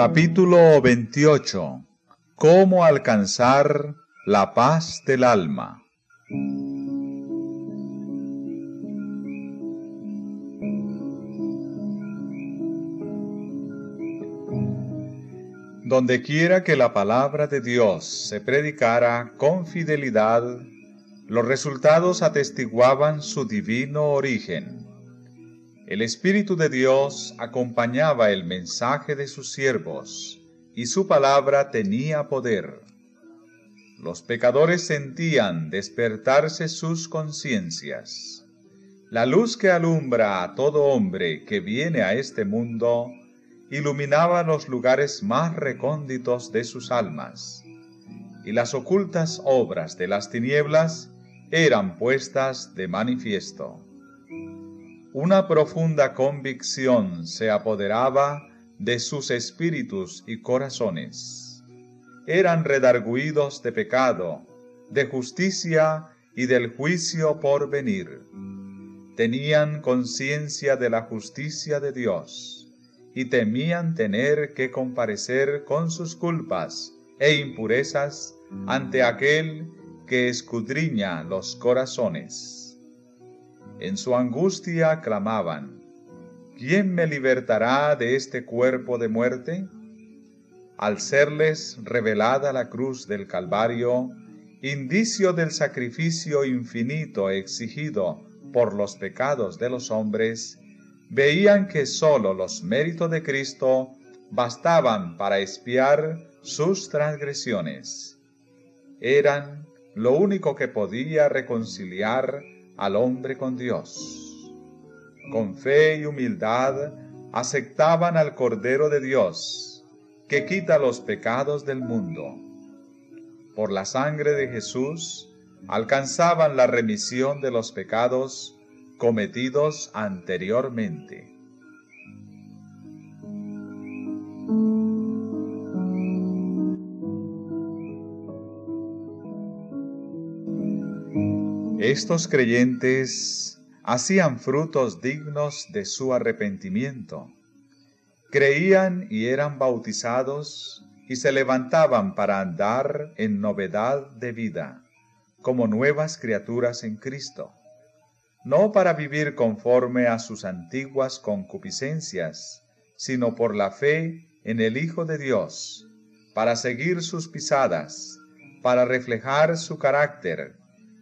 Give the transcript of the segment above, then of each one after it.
Capítulo 28 Cómo alcanzar la paz del alma. Donde quiera que la palabra de Dios se predicara con fidelidad, los resultados atestiguaban su divino origen. El Espíritu de Dios acompañaba el mensaje de sus siervos, y su palabra tenía poder. Los pecadores sentían despertarse sus conciencias. La luz que alumbra a todo hombre que viene a este mundo iluminaba los lugares más recónditos de sus almas, y las ocultas obras de las tinieblas eran puestas de manifiesto. Una profunda convicción se apoderaba de sus espíritus y corazones. Eran redarguidos de pecado, de justicia y del juicio por venir. Tenían conciencia de la justicia de Dios y temían tener que comparecer con sus culpas e impurezas ante aquel que escudriña los corazones. En su angustia clamaban, ¿quién me libertará de este cuerpo de muerte? Al serles revelada la cruz del Calvario, indicio del sacrificio infinito exigido por los pecados de los hombres, veían que sólo los méritos de Cristo bastaban para expiar sus transgresiones. Eran lo único que podía reconciliar al hombre con Dios. Con fe y humildad aceptaban al Cordero de Dios, que quita los pecados del mundo. Por la sangre de Jesús alcanzaban la remisión de los pecados cometidos anteriormente. Estos creyentes hacían frutos dignos de su arrepentimiento. Creían y eran bautizados y se levantaban para andar en novedad de vida, como nuevas criaturas en Cristo, no para vivir conforme a sus antiguas concupiscencias, sino por la fe en el Hijo de Dios, para seguir sus pisadas, para reflejar su carácter,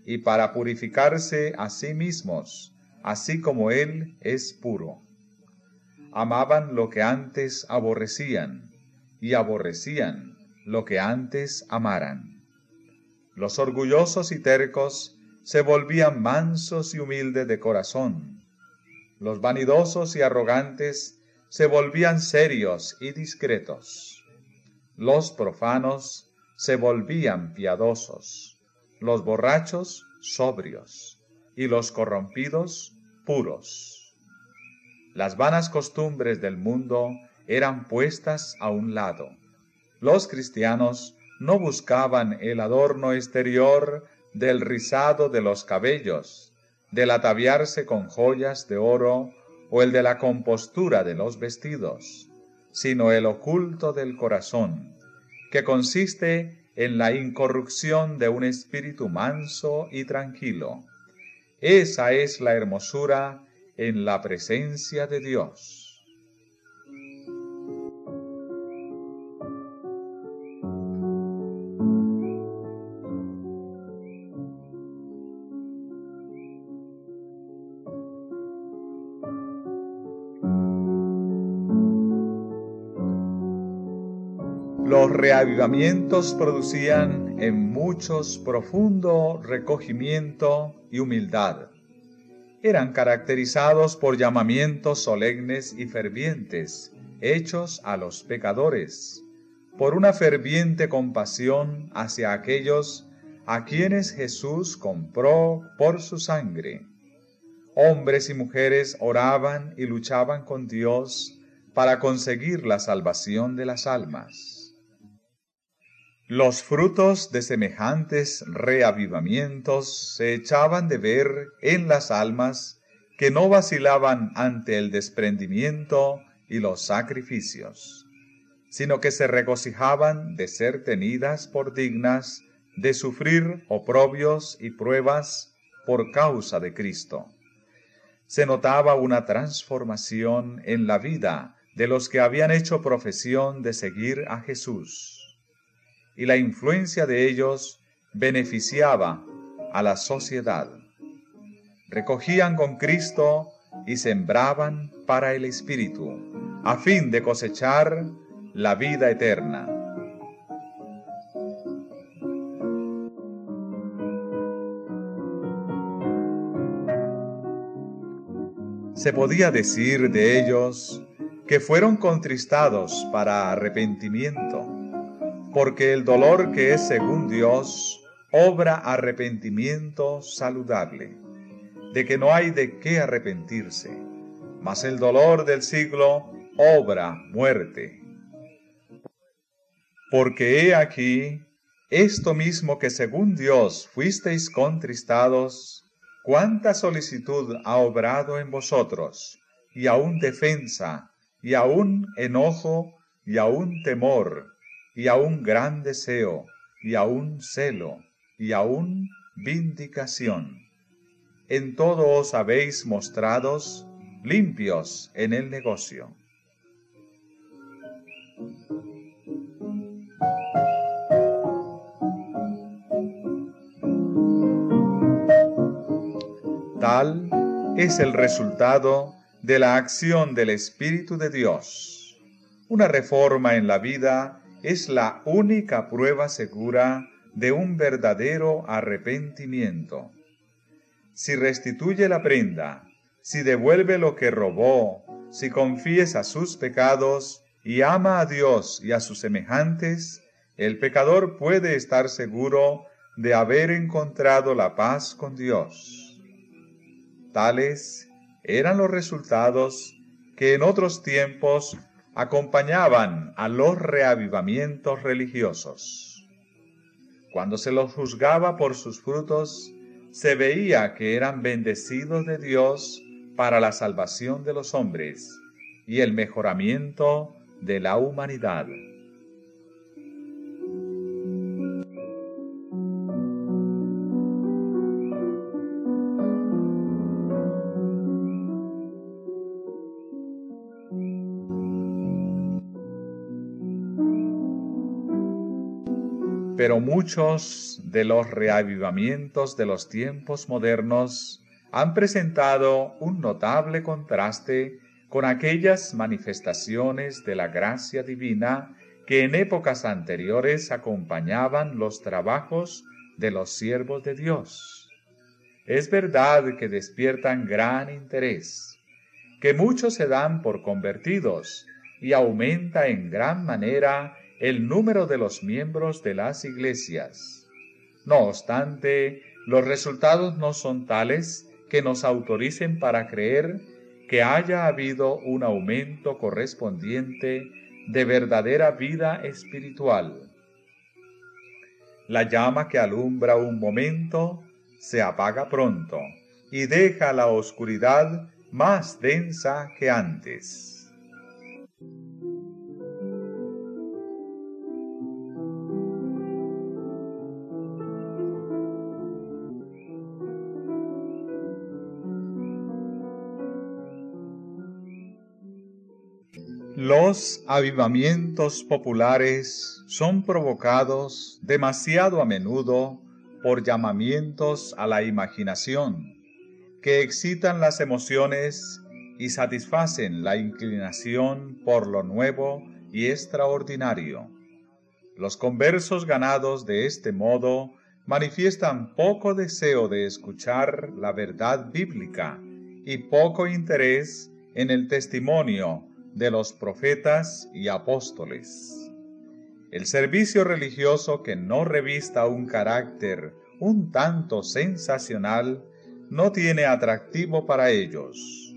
y para purificarse a sí mismos, así como Él es puro. Amaban lo que antes aborrecían, y aborrecían lo que antes amaran. Los orgullosos y tercos se volvían mansos y humildes de corazón. Los vanidosos y arrogantes se volvían serios y discretos. Los profanos se volvían piadosos los borrachos sobrios y los corrompidos puros. Las vanas costumbres del mundo eran puestas a un lado. Los cristianos no buscaban el adorno exterior del rizado de los cabellos, del ataviarse con joyas de oro o el de la compostura de los vestidos, sino el oculto del corazón, que consiste en la incorrupción de un espíritu manso y tranquilo. Esa es la hermosura en la presencia de Dios. Los reavivamientos producían en muchos profundo recogimiento y humildad. Eran caracterizados por llamamientos solemnes y fervientes, hechos a los pecadores, por una ferviente compasión hacia aquellos a quienes Jesús compró por su sangre. Hombres y mujeres oraban y luchaban con Dios para conseguir la salvación de las almas. Los frutos de semejantes reavivamientos se echaban de ver en las almas que no vacilaban ante el desprendimiento y los sacrificios. sino que se regocijaban de ser tenidas por dignas de sufrir oprobios y pruebas por causa de Cristo. Se notaba una transformación en la vida de los que habían hecho profesión de seguir a Jesús, y la influencia de ellos beneficiaba a la sociedad. Recogían con Cristo y sembraban para el Espíritu, a fin de cosechar la vida eterna. Se podía decir de ellos que fueron contristados para arrepentimiento, porque el dolor que es según Dios obra arrepentimiento saludable, de que no hay de qué arrepentirse, mas el dolor del siglo obra muerte. Porque he aquí, esto mismo que según Dios fuisteis contristados, cuánta solicitud ha obrado en vosotros, y aún defensa, y aún enojo, y aún temor, y aún gran deseo, y aún celo, y aún vindicación. En todo os habéis mostrados limpios en el negocio. Tal es el resultado de la acción del Espíritu de Dios. Una reforma en la vida es la única prueba segura de un verdadero arrepentimiento. Si restituye la prenda, si devuelve lo que robó, si confiesa sus pecados y ama a Dios y a sus semejantes, el pecador puede estar seguro de haber encontrado la paz con Dios. Tales eran los resultados que en otros tiempos acompañaban a los reavivamientos religiosos. Cuando se los juzgaba por sus frutos, se veía que eran bendecidos de Dios para la salvación de los hombres y el mejoramiento de la humanidad. Pero muchos de los reavivamientos de los tiempos modernos han presentado un notable contraste con aquellas manifestaciones de la gracia divina que en épocas anteriores acompañaban los trabajos de los siervos de Dios. Es verdad que despiertan gran interés, que muchos se dan por convertidos y aumenta en gran manera el número de los miembros de las iglesias. No obstante, los resultados no son tales que nos autoricen para creer que haya habido un aumento correspondiente de verdadera vida espiritual. La llama que alumbra un momento se apaga pronto y deja la oscuridad más densa que antes. Los avivamientos populares son provocados demasiado a menudo por llamamientos a la imaginación, que excitan las emociones y satisfacen la inclinación por lo nuevo y extraordinario. Los conversos ganados de este modo manifiestan poco deseo de escuchar la verdad bíblica y poco interés en el testimonio de los profetas y apóstoles. El servicio religioso que no revista un carácter un tanto sensacional no tiene atractivo para ellos.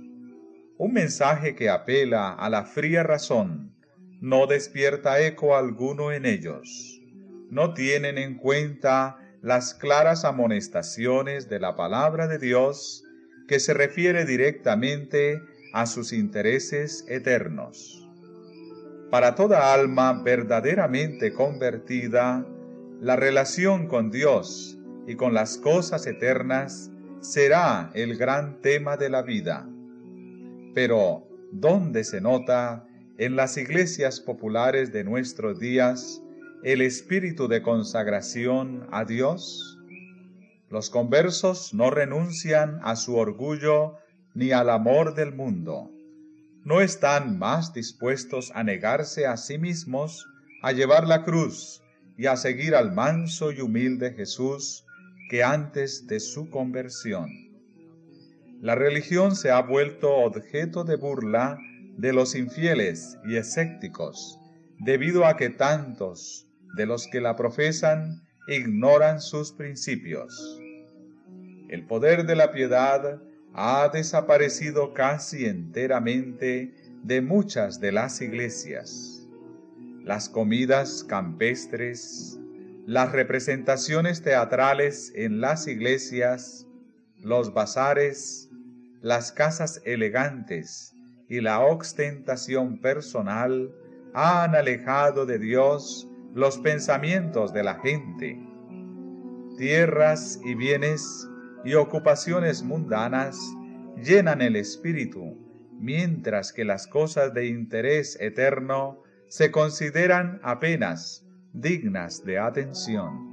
Un mensaje que apela a la fría razón no despierta eco alguno en ellos. No tienen en cuenta las claras amonestaciones de la palabra de Dios que se refiere directamente a sus intereses eternos. para toda alma verdaderamente convertida, la relación con Dios y con las cosas eternas será el gran tema de la vida. Pero, ¿dónde se nota en las iglesias populares de nuestros días el espíritu de consagración a Dios? Los conversos no renuncian a su orgullo ni al amor del mundo. No están más dispuestos a negarse a sí mismos, a llevar la cruz y a seguir al manso y humilde Jesús que antes de su conversión. La religión se ha vuelto objeto de burla de los infieles y escépticos, debido a que tantos de los que la profesan ignoran sus principios. El poder de la piedad ha desaparecido casi enteramente de muchas de las iglesias. Las comidas campestres, las representaciones teatrales en las iglesias, los bazares, las casas elegantes y la ostentación personal han alejado de Dios los pensamientos de la gente. Tierras y bienes y ocupaciones mundanas llenan el espíritu, mientras que las cosas de interés eterno se consideran apenas dignas de atención.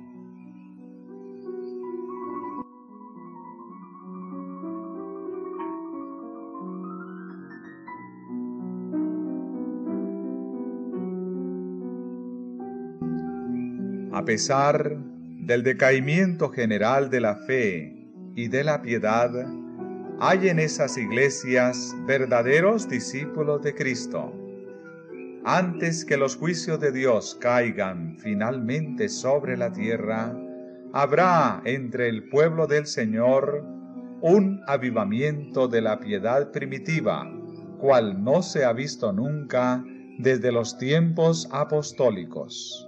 A pesar del decaimiento general de la fe y de la piedad, hay en esas iglesias verdaderos discípulos de Cristo. Antes que los juicios de Dios caigan finalmente sobre la tierra, habrá entre el pueblo del Señor un avivamiento de la piedad primitiva, cual no se ha visto nunca desde los tiempos apostólicos.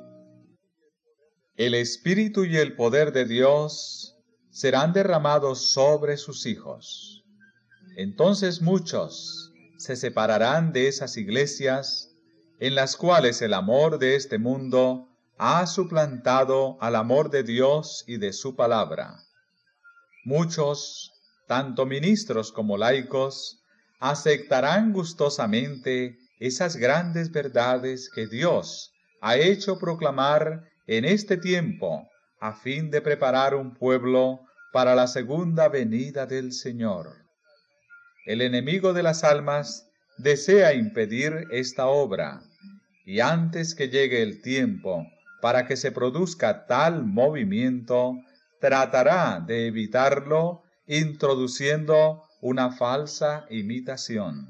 El Espíritu y el poder de Dios serán derramados sobre sus hijos. Entonces muchos se separarán de esas iglesias en las cuales el amor de este mundo ha suplantado al amor de Dios y de su palabra. Muchos, tanto ministros como laicos, aceptarán gustosamente esas grandes verdades que Dios ha hecho proclamar en este tiempo a fin de preparar un pueblo para la segunda venida del Señor. El enemigo de las almas desea impedir esta obra, y antes que llegue el tiempo para que se produzca tal movimiento, tratará de evitarlo introduciendo una falsa imitación.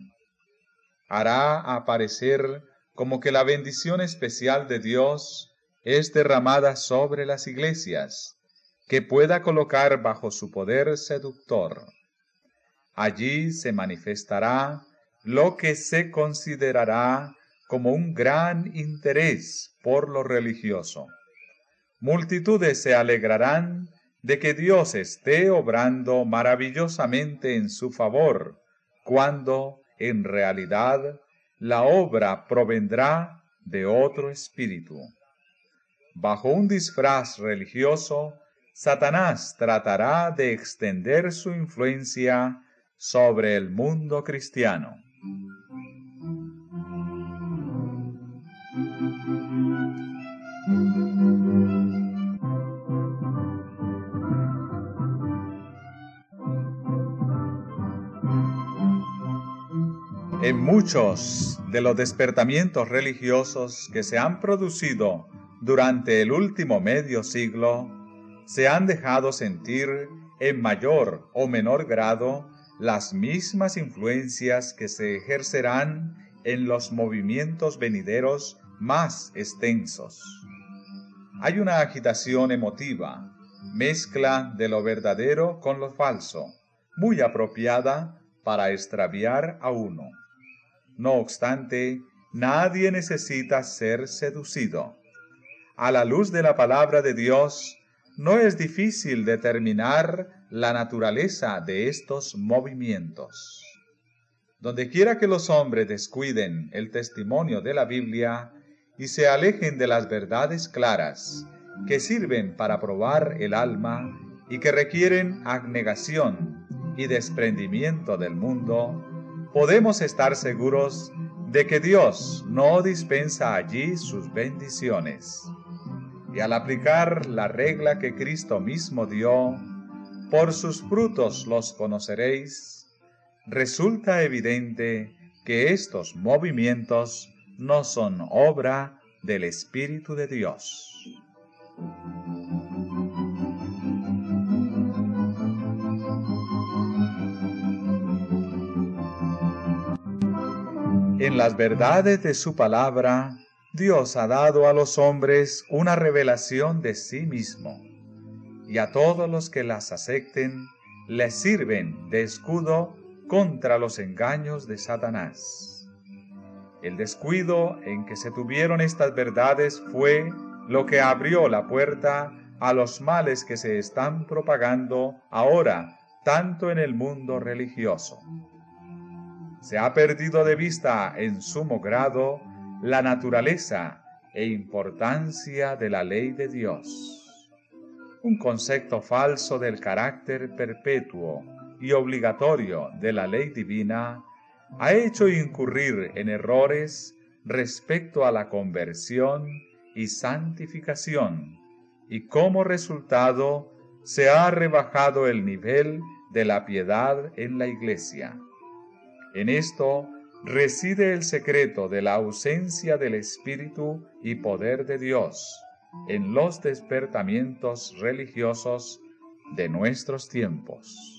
Hará aparecer como que la bendición especial de Dios es derramada sobre las iglesias, que pueda colocar bajo su poder seductor. Allí se manifestará lo que se considerará como un gran interés por lo religioso. Multitudes se alegrarán de que Dios esté obrando maravillosamente en su favor, cuando, en realidad, la obra provendrá de otro espíritu. Bajo un disfraz religioso, Satanás tratará de extender su influencia sobre el mundo cristiano. En muchos de los despertamientos religiosos que se han producido durante el último medio siglo, se han dejado sentir en mayor o menor grado las mismas influencias que se ejercerán en los movimientos venideros más extensos. Hay una agitación emotiva, mezcla de lo verdadero con lo falso, muy apropiada para extraviar a uno. No obstante, nadie necesita ser seducido. A la luz de la palabra de Dios, no es difícil determinar la naturaleza de estos movimientos. Donde quiera que los hombres descuiden el testimonio de la Biblia y se alejen de las verdades claras que sirven para probar el alma y que requieren abnegación y desprendimiento del mundo, podemos estar seguros de que Dios no dispensa allí sus bendiciones. Y al aplicar la regla que Cristo mismo dio, por sus frutos los conoceréis, resulta evidente que estos movimientos no son obra del Espíritu de Dios. En las verdades de su palabra, Dios ha dado a los hombres una revelación de sí mismo, y a todos los que las acepten les sirven de escudo contra los engaños de Satanás. El descuido en que se tuvieron estas verdades fue lo que abrió la puerta a los males que se están propagando ahora tanto en el mundo religioso se ha perdido de vista en sumo grado la naturaleza e importancia de la ley de Dios. Un concepto falso del carácter perpetuo y obligatorio de la ley divina ha hecho incurrir en errores respecto a la conversión y santificación, y como resultado se ha rebajado el nivel de la piedad en la iglesia. En esto reside el secreto de la ausencia del Espíritu y poder de Dios en los despertamientos religiosos de nuestros tiempos.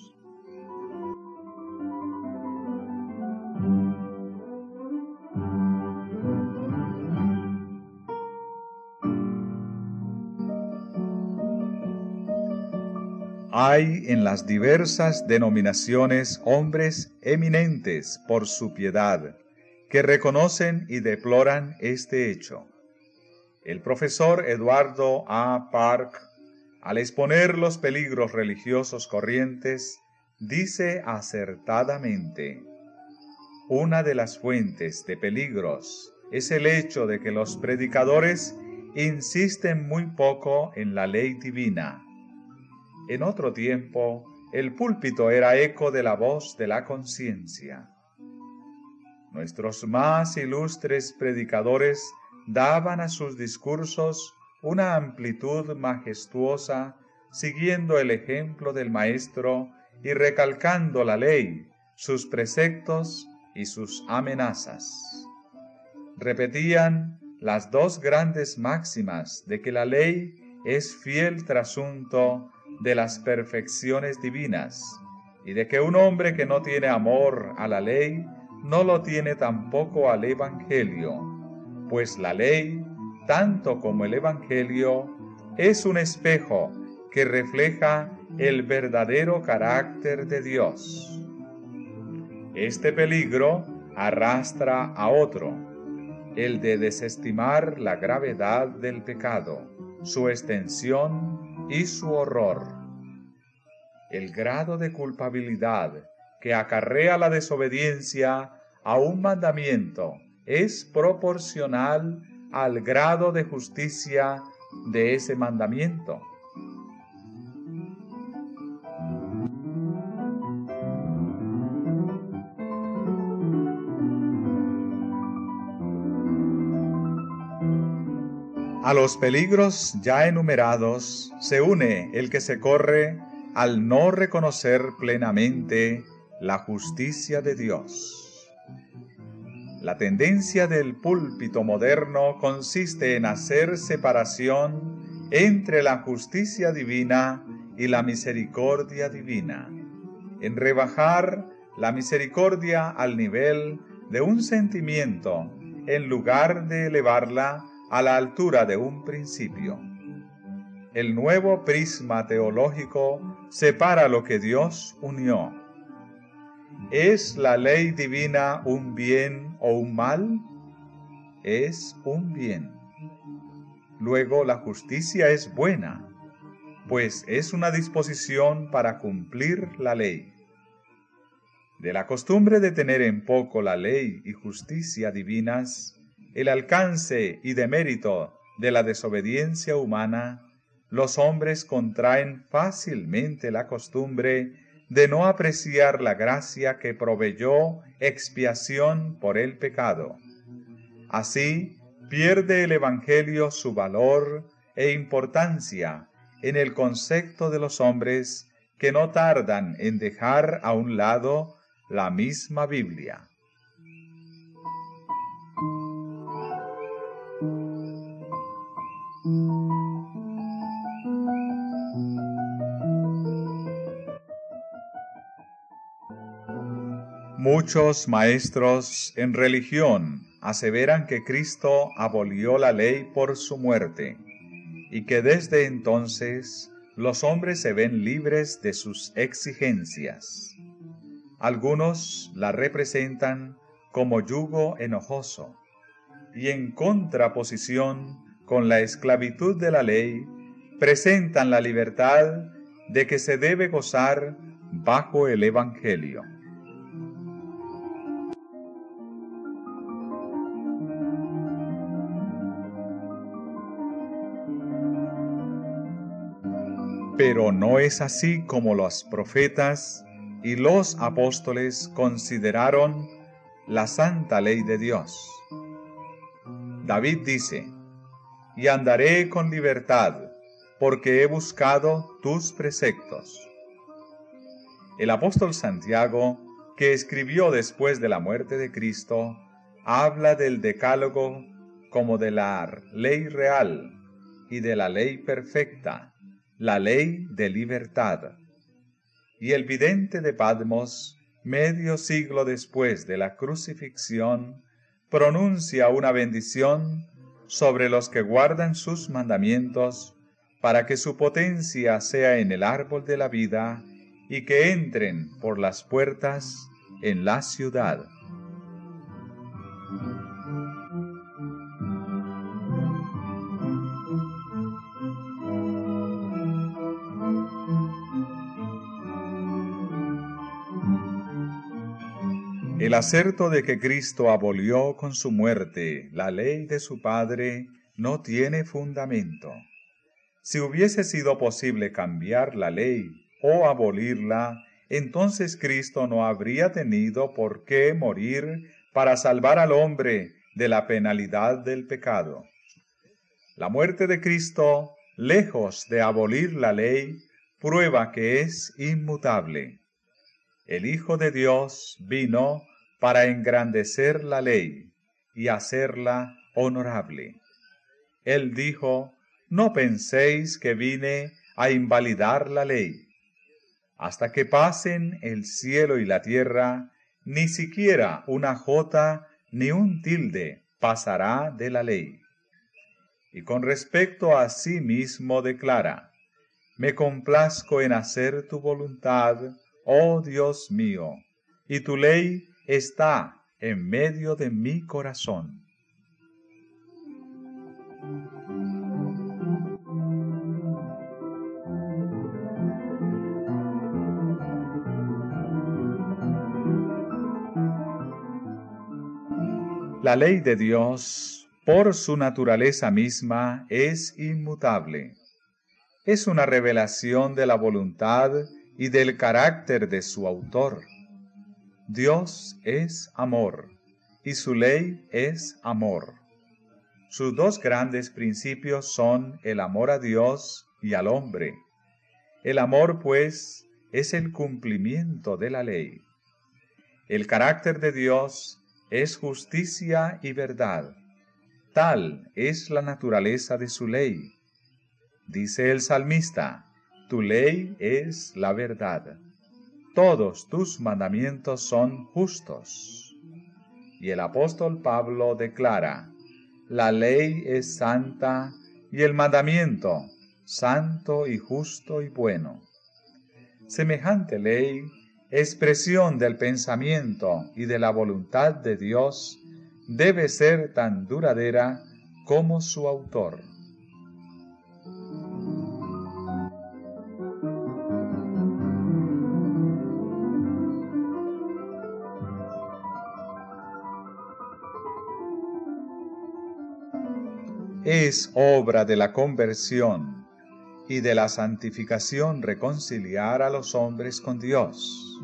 Hay en las diversas denominaciones hombres eminentes por su piedad, que reconocen y deploran este hecho. El profesor Eduardo A. Park, al exponer los peligros religiosos corrientes, dice acertadamente, una de las fuentes de peligros es el hecho de que los predicadores insisten muy poco en la ley divina en otro tiempo, el púlpito era eco de la voz de la conciencia. Nuestros más ilustres predicadores daban a sus discursos una amplitud majestuosa, siguiendo el ejemplo del Maestro y recalcando la ley, sus preceptos y sus amenazas. Repetían las dos grandes máximas de que la ley es fiel trasunto de las perfecciones divinas y de que un hombre que no tiene amor a la ley no lo tiene tampoco al Evangelio, pues la ley, tanto como el Evangelio, es un espejo que refleja el verdadero carácter de Dios. Este peligro arrastra a otro, el de desestimar la gravedad del pecado, su extensión y su horror. El grado de culpabilidad que acarrea la desobediencia a un mandamiento es proporcional al grado de justicia de ese mandamiento. A los peligros ya enumerados se une el que se corre al no reconocer plenamente la justicia de Dios. La tendencia del púlpito moderno consiste en hacer separación entre la justicia divina y la misericordia divina, en rebajar la misericordia al nivel de un sentimiento en lugar de elevarla a la altura de un principio. El nuevo prisma teológico separa lo que Dios unió. ¿Es la ley divina un bien o un mal? Es un bien. Luego la justicia es buena, pues es una disposición para cumplir la ley. De la costumbre de tener en poco la ley y justicia divinas, el alcance y demérito de la desobediencia humana, los hombres contraen fácilmente la costumbre de no apreciar la gracia que proveyó expiación por el pecado. Así pierde el Evangelio su valor e importancia en el concepto de los hombres que no tardan en dejar a un lado la misma Biblia. Muchos maestros en religión aseveran que Cristo abolió la ley por su muerte y que desde entonces los hombres se ven libres de sus exigencias. Algunos la representan como yugo enojoso y en contraposición con la esclavitud de la ley presentan la libertad de que se debe gozar bajo el Evangelio. Pero no es así como los profetas y los apóstoles consideraron la santa ley de Dios. David dice, y andaré con libertad, porque he buscado tus preceptos. El apóstol Santiago, que escribió después de la muerte de Cristo, habla del decálogo como de la ley real y de la ley perfecta, la ley de libertad y el vidente de Padmos, medio siglo después de la crucifixión, pronuncia una bendición sobre los que guardan sus mandamientos, para que su potencia sea en el árbol de la vida y que entren por las puertas en la ciudad. El acerto de que Cristo abolió con su muerte la ley de su Padre no tiene fundamento. Si hubiese sido posible cambiar la ley o abolirla, entonces Cristo no habría tenido por qué morir para salvar al hombre de la penalidad del pecado. La muerte de Cristo, lejos de abolir la ley, prueba que es inmutable. El Hijo de Dios vino para engrandecer la ley y hacerla honorable. Él dijo, no penséis que vine a invalidar la ley. Hasta que pasen el cielo y la tierra, ni siquiera una jota ni un tilde pasará de la ley. Y con respecto a sí mismo declara, me complazco en hacer tu voluntad, oh Dios mío, y tu ley está en medio de mi corazón. La ley de Dios, por su naturaleza misma, es inmutable. Es una revelación de la voluntad y del carácter de su autor. Dios es amor y su ley es amor. Sus dos grandes principios son el amor a Dios y al hombre. El amor, pues, es el cumplimiento de la ley. El carácter de Dios es justicia y verdad. Tal es la naturaleza de su ley. Dice el salmista, tu ley es la verdad todos tus mandamientos son justos. Y el apóstol Pablo declara, la ley es santa y el mandamiento santo y justo y bueno. Semejante ley, expresión del pensamiento y de la voluntad de Dios, debe ser tan duradera como su autor. Es obra de la conversión y de la santificación reconciliar a los hombres con Dios,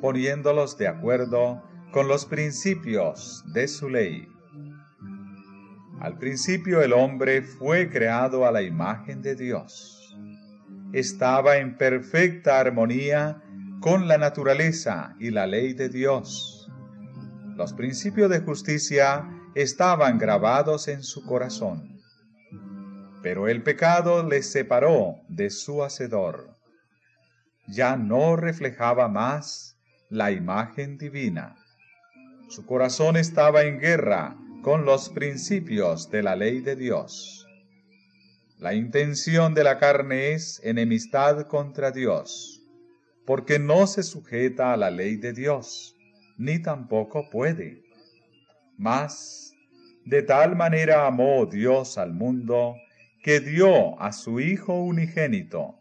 poniéndolos de acuerdo con los principios de su ley. Al principio el hombre fue creado a la imagen de Dios. Estaba en perfecta armonía con la naturaleza y la ley de Dios. Los principios de justicia estaban grabados en su corazón. Pero el pecado le separó de su Hacedor. Ya no reflejaba más la imagen divina. Su corazón estaba en guerra con los principios de la ley de Dios. La intención de la carne es enemistad contra Dios, porque no se sujeta a la ley de Dios, ni tampoco puede. Mas, de tal manera amó Dios al mundo, que dio a su Hijo unigénito,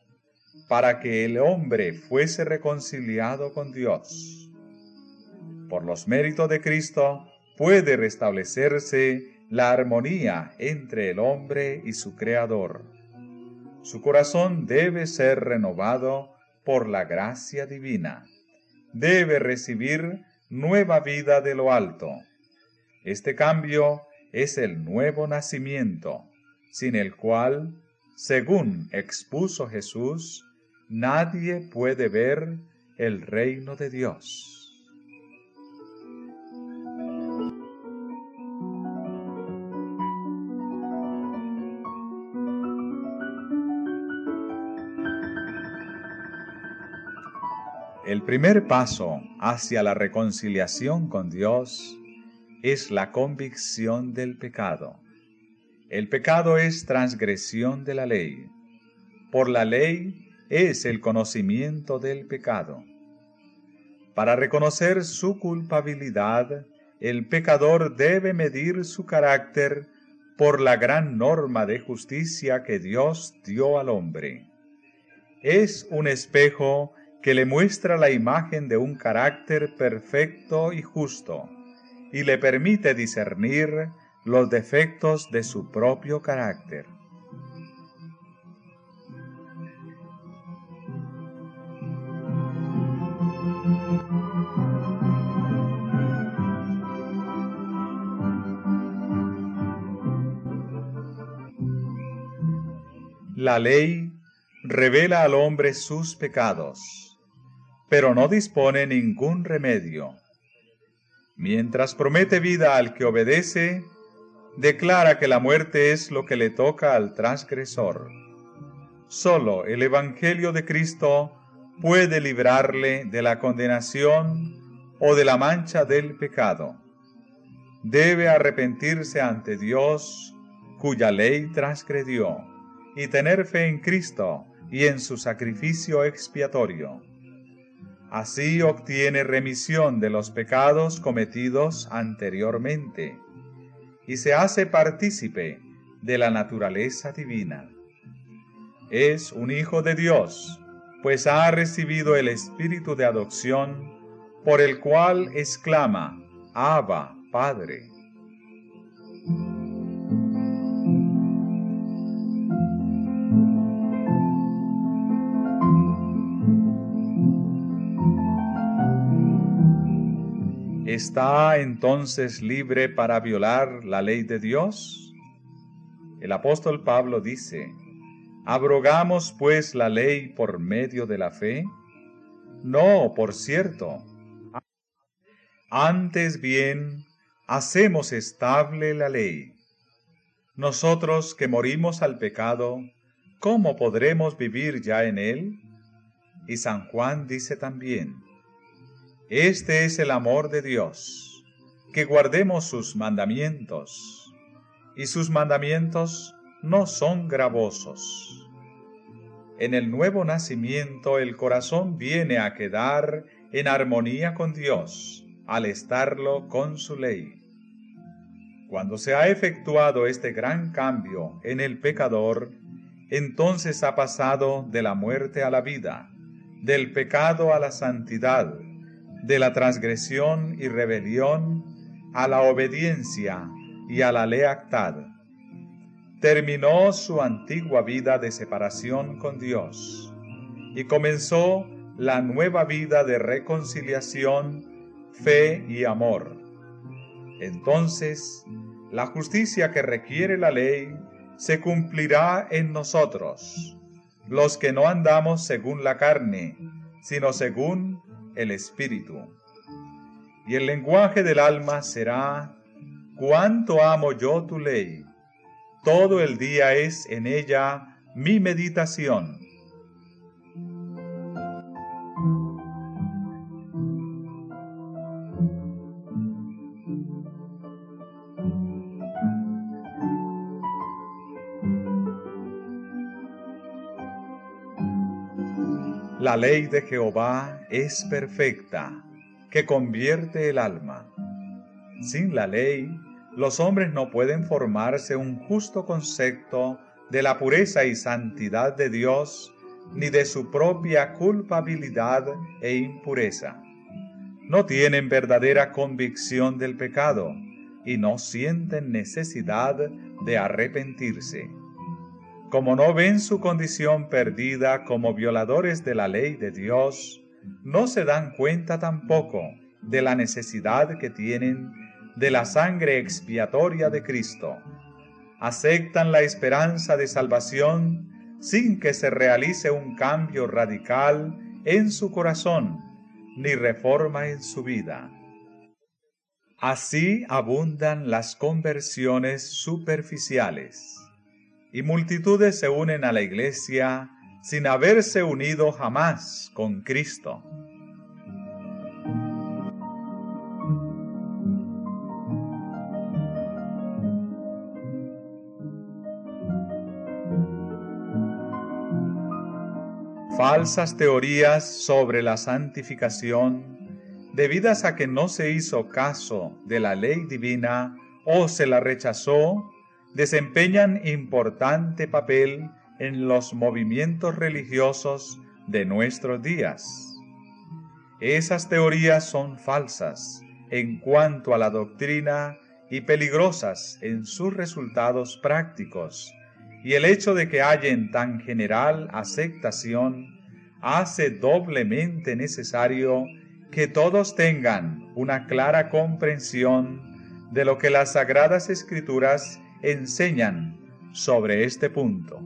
para que el hombre fuese reconciliado con Dios. Por los méritos de Cristo, puede restablecerse la armonía entre el hombre y su Creador. Su corazón debe ser renovado por la gracia divina. Debe recibir nueva vida de lo alto. Este cambio es el nuevo nacimiento, sin el cual, según expuso Jesús, nadie puede ver el reino de Dios. El primer paso hacia la reconciliación con Dios es la convicción del pecado. El pecado es transgresión de la ley. Por la ley es el conocimiento del pecado. Para reconocer su culpabilidad, el pecador debe medir su carácter por la gran norma de justicia que Dios dio al hombre. Es un espejo que le muestra la imagen de un carácter perfecto y justo, y le permite discernir los defectos de su propio carácter. La ley revela al hombre sus pecados pero no dispone ningún remedio. Mientras promete vida al que obedece, declara que la muerte es lo que le toca al transgresor. Solo el Evangelio de Cristo puede librarle de la condenación o de la mancha del pecado. Debe arrepentirse ante Dios, cuya ley transgredió, y tener fe en Cristo y en su sacrificio expiatorio. Así obtiene remisión de los pecados cometidos anteriormente y se hace partícipe de la naturaleza divina. Es un hijo de Dios, pues ha recibido el espíritu de adopción por el cual exclama, Abba, Padre. ¿Está entonces libre para violar la ley de Dios? El apóstol Pablo dice, ¿abrogamos pues la ley por medio de la fe? No, por cierto. Antes bien, hacemos estable la ley. Nosotros que morimos al pecado, ¿cómo podremos vivir ya en él? Y San Juan dice también, este es el amor de Dios, que guardemos sus mandamientos, y sus mandamientos no son gravosos. En el nuevo nacimiento el corazón viene a quedar en armonía con Dios al estarlo con su ley. Cuando se ha efectuado este gran cambio en el pecador, entonces ha pasado de la muerte a la vida, del pecado a la santidad, de la transgresión y rebelión a la obediencia y a la lealtad. terminó su antigua vida de separación con Dios y comenzó la nueva vida de reconciliación, fe y amor. Entonces, la justicia que requiere la ley se cumplirá en nosotros, los que no andamos según la carne, sino según el Espíritu. Y el lenguaje del alma será, cuánto amo yo tu ley, todo el día es en ella mi meditación. La ley de Jehová es perfecta, que convierte el alma. Sin la ley, los hombres no pueden formarse un justo concepto de la pureza y santidad de Dios, ni de su propia culpabilidad e impureza. No tienen verdadera convicción del pecado y no sienten necesidad de arrepentirse como no ven su condición perdida como violadores de la ley de Dios, no se dan cuenta tampoco de la necesidad que tienen de la sangre expiatoria de Cristo. Aceptan la esperanza de salvación sin que se realice un cambio radical en su corazón ni reforma en su vida. Así abundan las conversiones superficiales y multitudes se unen a la iglesia sin haberse unido jamás con Cristo. Falsas teorías sobre la santificación, debidas a que no se hizo caso de la ley divina o se la rechazó, desempeñan importante papel en los movimientos religiosos de nuestros días. Esas teorías son falsas en cuanto a la doctrina y peligrosas en sus resultados prácticos, y el hecho de que en tan general aceptación hace doblemente necesario que todos tengan una clara comprensión de lo que las sagradas escrituras enseñan sobre este punto.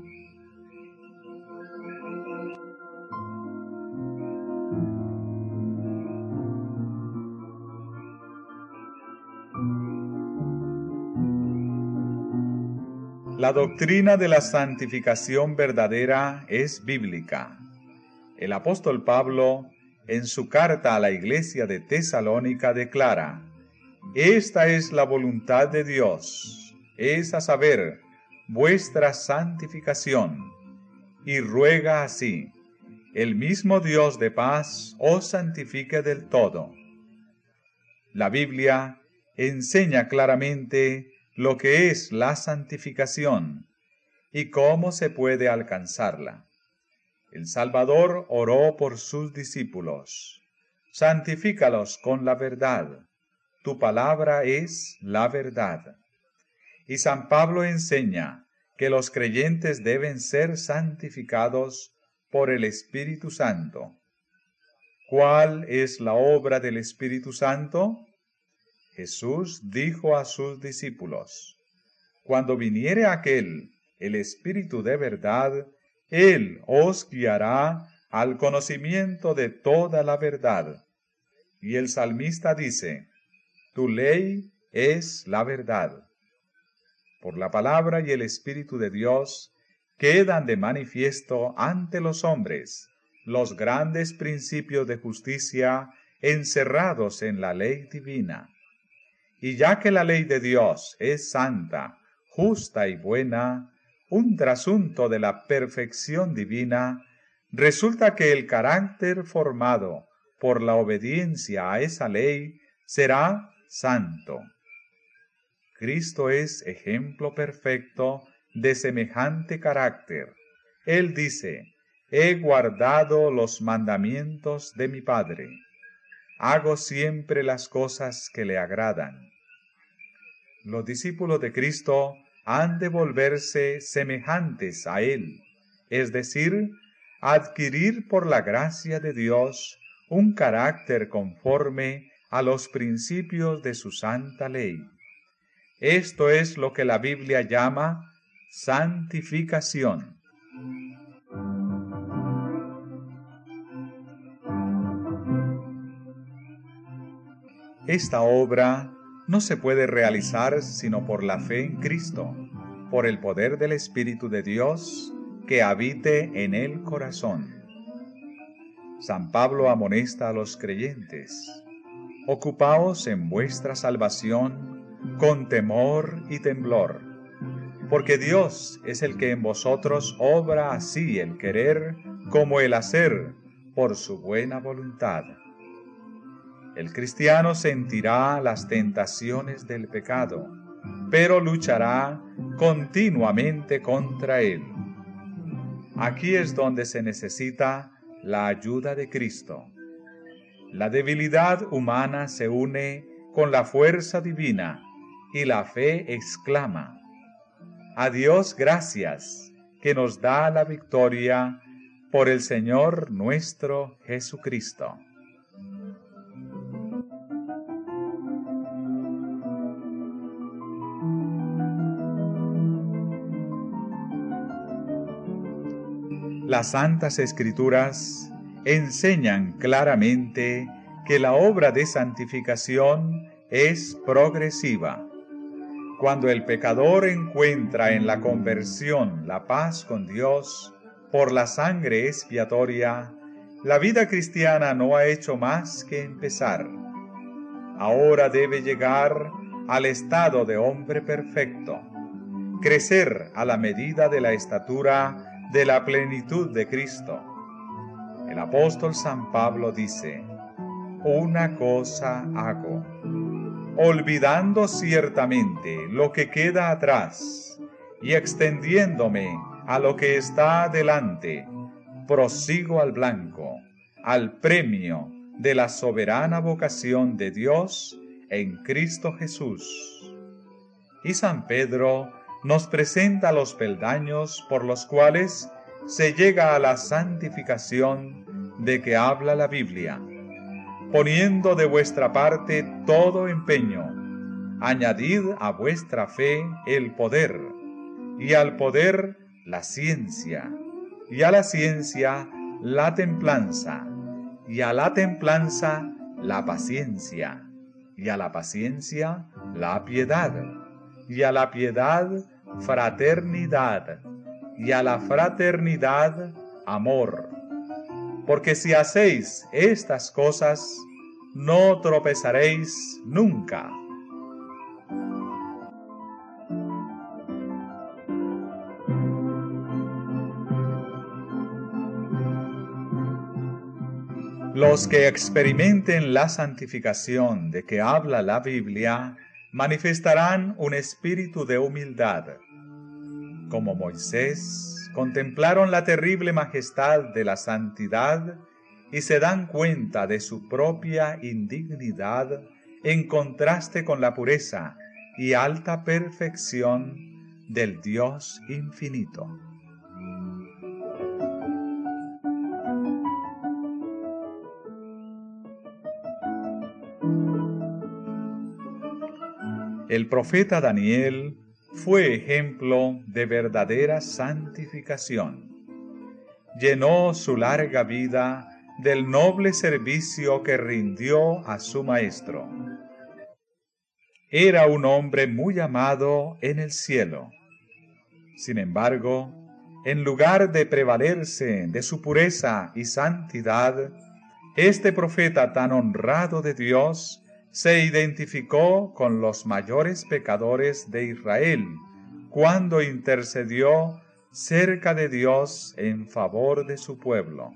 La doctrina de la santificación verdadera es bíblica. El apóstol Pablo, en su carta a la iglesia de Tesalónica, declara, Esta es la voluntad de Dios es a saber, vuestra santificación, y ruega así, el mismo Dios de paz os santifique del todo. La Biblia enseña claramente lo que es la santificación y cómo se puede alcanzarla. El Salvador oró por sus discípulos. Santifícalos con la verdad. Tu palabra es la verdad. Y San Pablo enseña que los creyentes deben ser santificados por el Espíritu Santo. ¿Cuál es la obra del Espíritu Santo? Jesús dijo a sus discípulos, Cuando viniere aquel, el Espíritu de verdad, Él os guiará al conocimiento de toda la verdad. Y el salmista dice, Tu ley es la verdad por la palabra y el Espíritu de Dios, quedan de manifiesto ante los hombres los grandes principios de justicia encerrados en la ley divina. Y ya que la ley de Dios es santa, justa y buena, un trasunto de la perfección divina, resulta que el carácter formado por la obediencia a esa ley será santo. Cristo es ejemplo perfecto de semejante carácter. Él dice, he guardado los mandamientos de mi Padre. Hago siempre las cosas que le agradan. Los discípulos de Cristo han de volverse semejantes a Él, es decir, adquirir por la gracia de Dios un carácter conforme a los principios de su santa ley. Esto es lo que la Biblia llama santificación. Esta obra no se puede realizar sino por la fe en Cristo, por el poder del Espíritu de Dios que habite en el corazón. San Pablo amonesta a los creyentes, ocupaos en vuestra salvación con temor y temblor, porque Dios es el que en vosotros obra así el querer como el hacer por su buena voluntad. El cristiano sentirá las tentaciones del pecado, pero luchará continuamente contra él. Aquí es donde se necesita la ayuda de Cristo. La debilidad humana se une con la fuerza divina y la fe exclama, a Dios gracias que nos da la victoria por el Señor nuestro Jesucristo. Las Santas Escrituras enseñan claramente que la obra de santificación es progresiva. Cuando el pecador encuentra en la conversión la paz con Dios por la sangre expiatoria, la vida cristiana no ha hecho más que empezar. Ahora debe llegar al estado de hombre perfecto, crecer a la medida de la estatura de la plenitud de Cristo. El apóstol San Pablo dice, una cosa hago, olvidando ciertamente lo que queda atrás y extendiéndome a lo que está adelante, prosigo al blanco, al premio de la soberana vocación de Dios en Cristo Jesús. Y San Pedro nos presenta los peldaños por los cuales se llega a la santificación de que habla la Biblia, poniendo de vuestra parte todo empeño, añadid a vuestra fe el poder, y al poder la ciencia, y a la ciencia la templanza, y a la templanza la paciencia, y a la paciencia la piedad, y a la piedad fraternidad, y a la fraternidad amor. Porque si hacéis estas cosas, no tropezaréis nunca. Los que experimenten la santificación de que habla la Biblia manifestarán un espíritu de humildad. Como Moisés, contemplaron la terrible majestad de la santidad y se dan cuenta de su propia indignidad en contraste con la pureza y alta perfección del Dios infinito. El profeta Daniel fue ejemplo de verdadera santificación. Llenó su larga vida del noble servicio que rindió a su maestro. Era un hombre muy amado en el cielo. Sin embargo, en lugar de prevalerse de su pureza y santidad, este profeta tan honrado de Dios se identificó con los mayores pecadores de Israel cuando intercedió cerca de Dios en favor de su pueblo.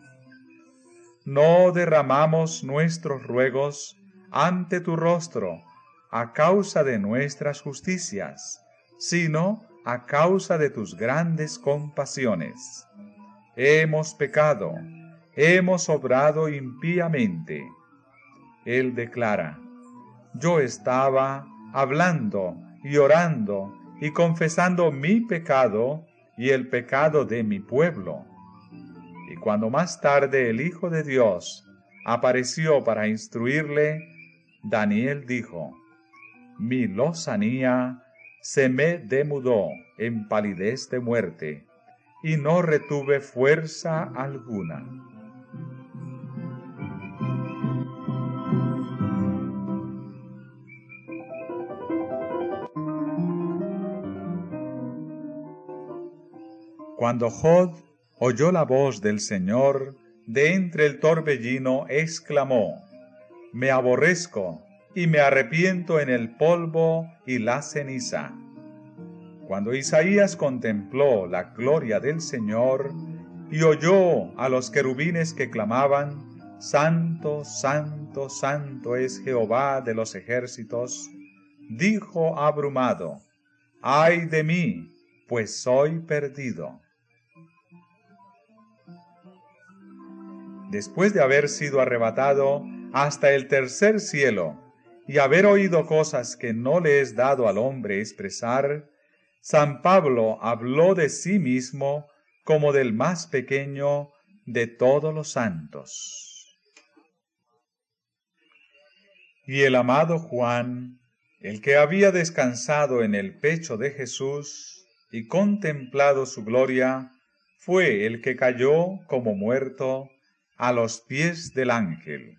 No derramamos nuestros ruegos ante tu rostro a causa de nuestras justicias, sino a causa de tus grandes compasiones. Hemos pecado, hemos obrado impíamente. Él declara, yo estaba hablando y orando y confesando mi pecado y el pecado de mi pueblo. Y cuando más tarde el Hijo de Dios apareció para instruirle, Daniel dijo, mi lozanía se me demudó en palidez de muerte, y no retuve fuerza alguna. Cuando Jod oyó la voz del Señor, de entre el torbellino exclamó, Me aborrezco y me arrepiento en el polvo y la ceniza. Cuando Isaías contempló la gloria del Señor y oyó a los querubines que clamaban, Santo, Santo, Santo es Jehová de los ejércitos, dijo abrumado, ay de mí, pues soy perdido. Después de haber sido arrebatado hasta el tercer cielo y haber oído cosas que no le es dado al hombre expresar, San Pablo habló de sí mismo como del más pequeño de todos los santos. Y el amado Juan, el que había descansado en el pecho de Jesús y contemplado su gloria, fue el que cayó como muerto a los pies del ángel.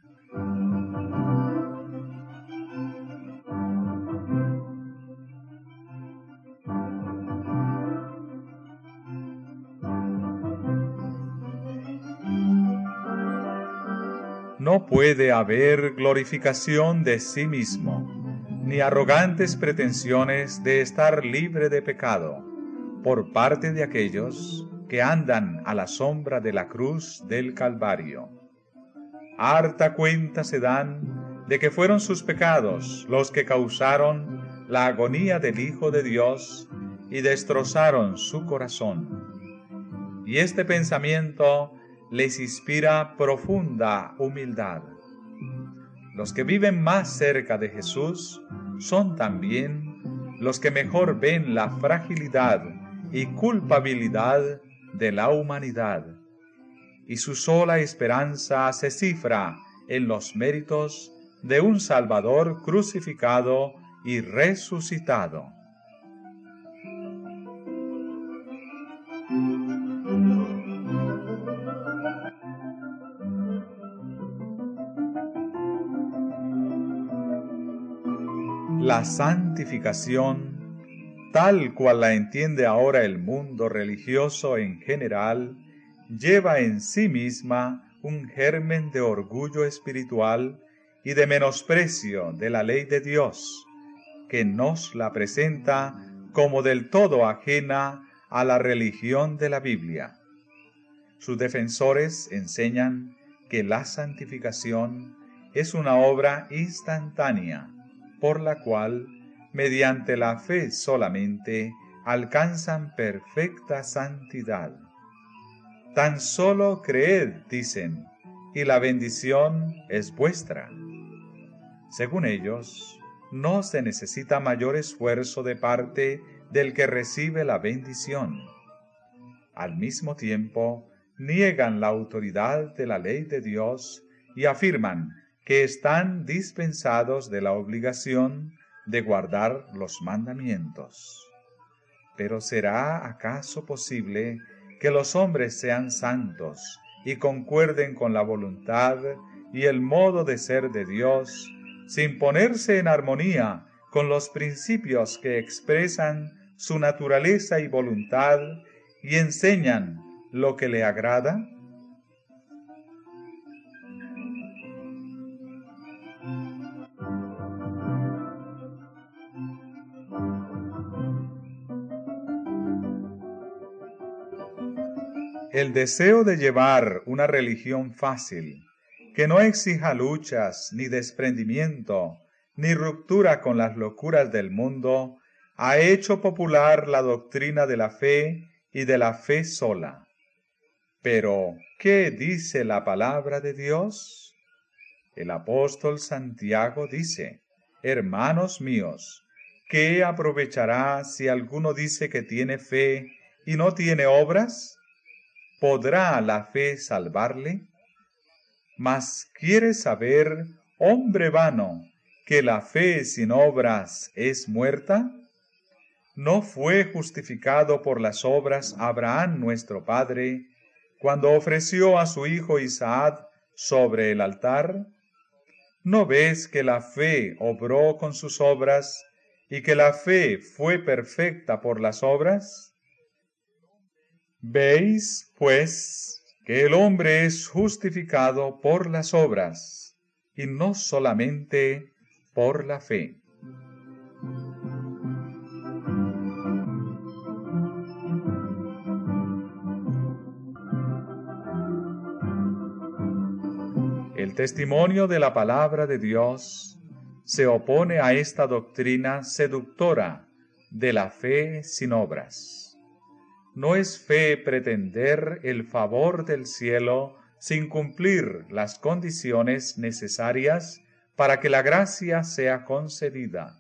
No puede haber glorificación de sí mismo, ni arrogantes pretensiones de estar libre de pecado por parte de aquellos que andan a la sombra de la cruz del Calvario. Harta cuenta se dan de que fueron sus pecados los que causaron la agonía del Hijo de Dios y destrozaron su corazón. Y este pensamiento les inspira profunda humildad. Los que viven más cerca de Jesús son también los que mejor ven la fragilidad y culpabilidad de la humanidad, y su sola esperanza se cifra en los méritos de un Salvador crucificado y resucitado. La santificación tal cual la entiende ahora el mundo religioso en general, lleva en sí misma un germen de orgullo espiritual y de menosprecio de la ley de Dios, que nos la presenta como del todo ajena a la religión de la Biblia. Sus defensores enseñan que la santificación es una obra instantánea, por la cual mediante la fe solamente, alcanzan perfecta santidad. Tan solo creed, dicen, y la bendición es vuestra. Según ellos, no se necesita mayor esfuerzo de parte del que recibe la bendición. Al mismo tiempo, niegan la autoridad de la ley de Dios y afirman que están dispensados de la obligación de guardar los mandamientos. Pero ¿será acaso posible que los hombres sean santos y concuerden con la voluntad y el modo de ser de Dios, sin ponerse en armonía con los principios que expresan su naturaleza y voluntad y enseñan lo que le agrada? El deseo de llevar una religión fácil, que no exija luchas, ni desprendimiento, ni ruptura con las locuras del mundo, ha hecho popular la doctrina de la fe y de la fe sola. Pero, ¿qué dice la palabra de Dios? El apóstol Santiago dice, Hermanos míos, ¿qué aprovechará si alguno dice que tiene fe y no tiene obras? ¿Podrá la fe salvarle? Mas quieres saber, hombre vano, que la fe sin obras es muerta? ¿No fue justificado por las obras Abraham nuestro Padre cuando ofreció a su hijo Isaac sobre el altar? ¿No ves que la fe obró con sus obras y que la fe fue perfecta por las obras? Veis, pues, que el hombre es justificado por las obras y no solamente por la fe. El testimonio de la palabra de Dios se opone a esta doctrina seductora de la fe sin obras. No es fe pretender el favor del cielo sin cumplir las condiciones necesarias para que la gracia sea concedida.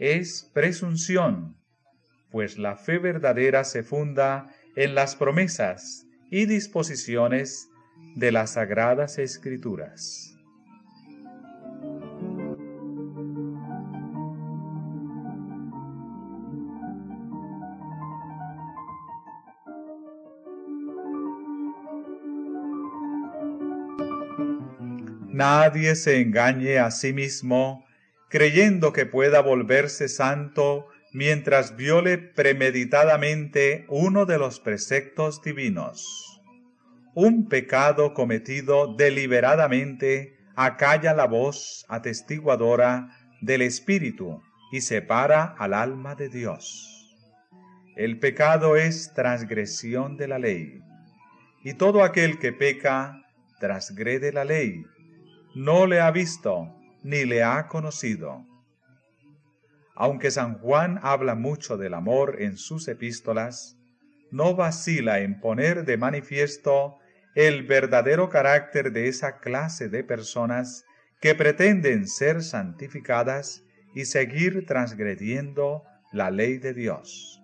Es presunción, pues la fe verdadera se funda en las promesas y disposiciones de las sagradas escrituras. Nadie se engañe a sí mismo creyendo que pueda volverse santo mientras viole premeditadamente uno de los preceptos divinos. Un pecado cometido deliberadamente acalla la voz atestiguadora del Espíritu y separa al alma de Dios. El pecado es transgresión de la ley, y todo aquel que peca transgrede la ley no le ha visto ni le ha conocido. Aunque San Juan habla mucho del amor en sus epístolas, no vacila en poner de manifiesto el verdadero carácter de esa clase de personas que pretenden ser santificadas y seguir transgrediendo la ley de Dios.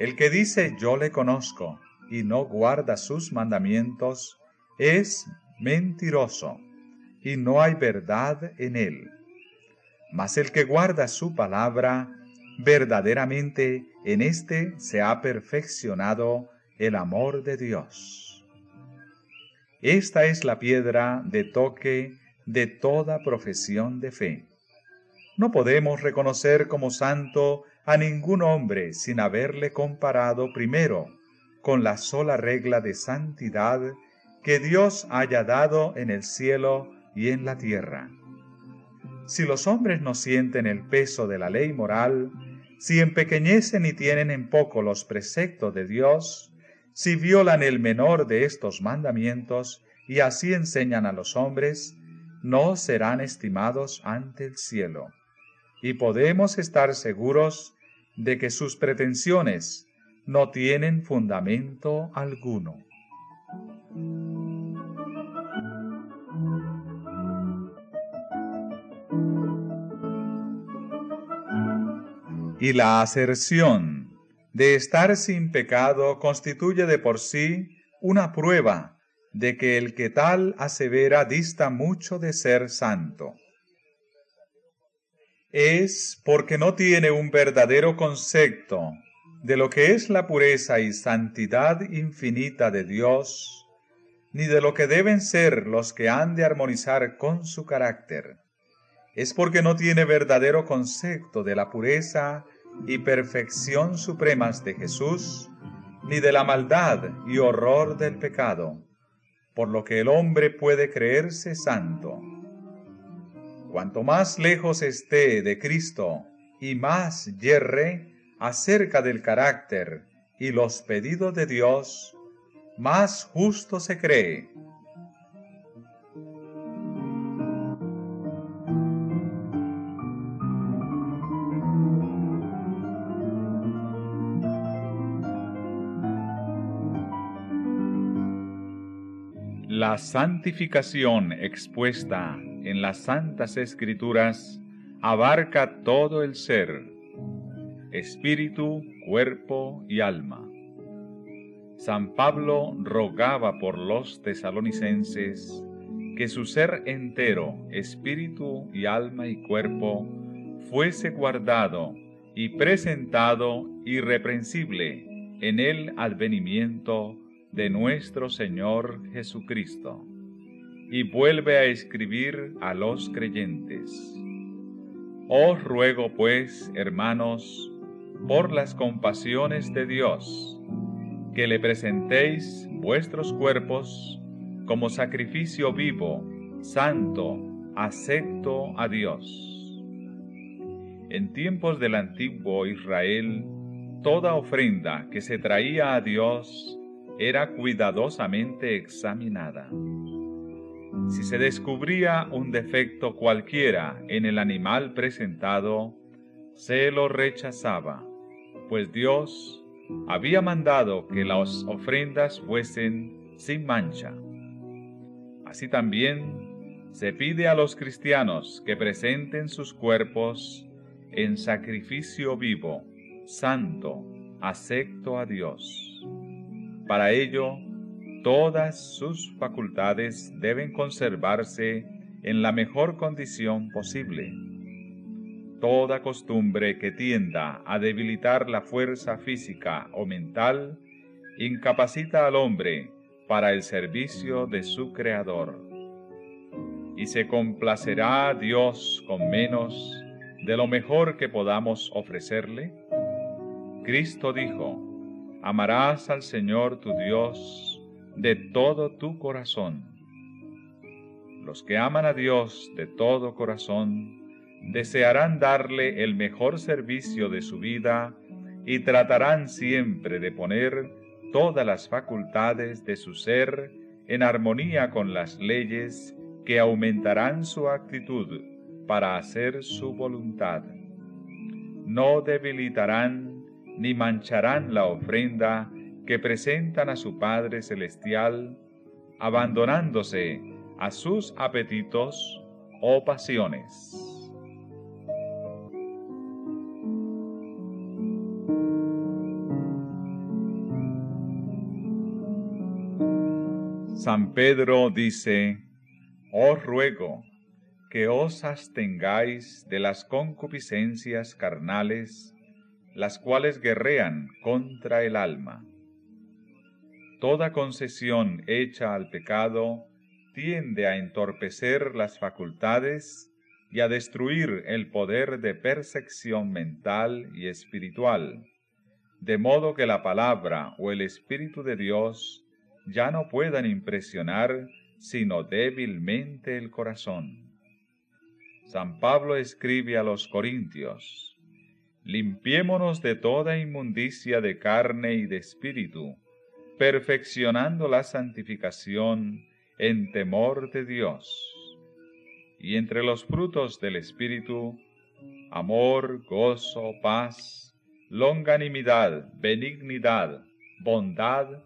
El que dice yo le conozco y no guarda sus mandamientos es mentiroso y no hay verdad en él. Mas el que guarda su palabra, verdaderamente en éste se ha perfeccionado el amor de Dios. Esta es la piedra de toque de toda profesión de fe. No podemos reconocer como santo a ningún hombre sin haberle comparado primero con la sola regla de santidad que Dios haya dado en el cielo y en la tierra. Si los hombres no sienten el peso de la ley moral, si empequeñecen y tienen en poco los preceptos de Dios, si violan el menor de estos mandamientos y así enseñan a los hombres, no serán estimados ante el cielo. Y podemos estar seguros de que sus pretensiones no tienen fundamento alguno. Y la aserción de estar sin pecado constituye de por sí una prueba de que el que tal asevera dista mucho de ser santo. Es porque no tiene un verdadero concepto de lo que es la pureza y santidad infinita de Dios, ni de lo que deben ser los que han de armonizar con su carácter. Es porque no tiene verdadero concepto de la pureza y perfección supremas de Jesús, ni de la maldad y horror del pecado, por lo que el hombre puede creerse santo. Cuanto más lejos esté de Cristo y más yerre acerca del carácter y los pedidos de Dios, más justo se cree La santificación expuesta en las Santas Escrituras abarca todo el ser, espíritu, cuerpo y alma. San Pablo rogaba por los tesalonicenses que su ser entero, espíritu y alma y cuerpo, fuese guardado y presentado irreprensible en el advenimiento de nuestro Señor Jesucristo. Y vuelve a escribir a los creyentes. Os ruego pues, hermanos, por las compasiones de Dios, que le presentéis vuestros cuerpos como sacrificio vivo, santo, acepto a Dios. En tiempos del antiguo Israel, toda ofrenda que se traía a Dios era cuidadosamente examinada. Si se descubría un defecto cualquiera en el animal presentado, se lo rechazaba, pues Dios había mandado que las ofrendas fuesen sin mancha. Así también se pide a los cristianos que presenten sus cuerpos en sacrificio vivo, santo, acepto a Dios. Para ello, todas sus facultades deben conservarse en la mejor condición posible. Toda costumbre que tienda a debilitar la fuerza física o mental incapacita al hombre para el servicio de su Creador. Y se complacerá Dios con menos de lo mejor que podamos ofrecerle? Cristo dijo, amarás al Señor tu Dios de todo tu corazón. Los que aman a Dios de todo corazón desearán darle el mejor servicio de su vida y tratarán siempre de poner todas las facultades de su ser en armonía con las leyes que aumentarán su actitud para hacer su voluntad. No debilitarán ni mancharán la ofrenda que presentan a su Padre Celestial, abandonándose a sus apetitos o pasiones. San Pedro dice, Os ruego que os abstengáis de las concupiscencias carnales, las cuales guerrean contra el alma. Toda concesión hecha al pecado tiende a entorpecer las facultades y a destruir el poder de percepción mental y espiritual, de modo que la palabra o el Espíritu de Dios ya no puedan impresionar sino débilmente el corazón. San Pablo escribe a los Corintios, limpiémonos de toda inmundicia de carne y de espíritu, perfeccionando la santificación en temor de Dios. Y entre los frutos del Espíritu, amor, gozo, paz, longanimidad, benignidad, bondad,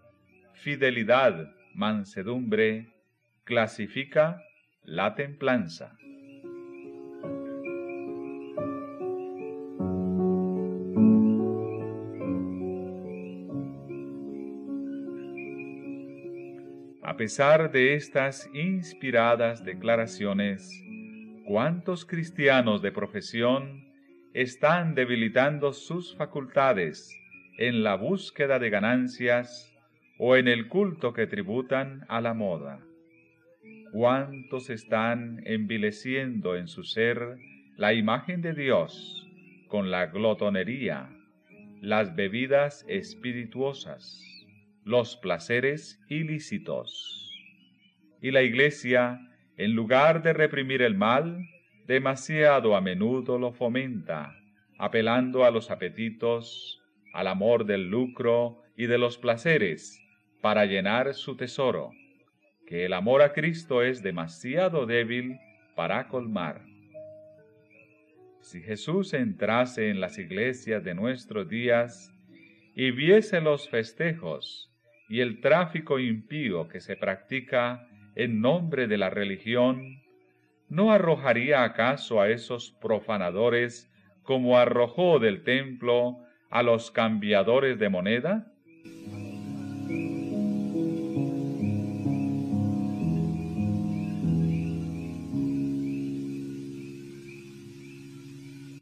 fidelidad, mansedumbre, clasifica la templanza. Pesar de estas inspiradas declaraciones, ¿cuántos cristianos de profesión están debilitando sus facultades en la búsqueda de ganancias o en el culto que tributan a la moda? ¿Cuántos están envileciendo en su ser la imagen de Dios con la glotonería, las bebidas espirituosas? Los placeres ilícitos. Y la Iglesia, en lugar de reprimir el mal, demasiado a menudo lo fomenta, apelando a los apetitos, al amor del lucro y de los placeres, para llenar su tesoro, que el amor a Cristo es demasiado débil para colmar. Si Jesús entrase en las iglesias de nuestros días y viese los festejos y el tráfico impío que se practica en nombre de la religión, ¿no arrojaría acaso a esos profanadores como arrojó del templo a los cambiadores de moneda?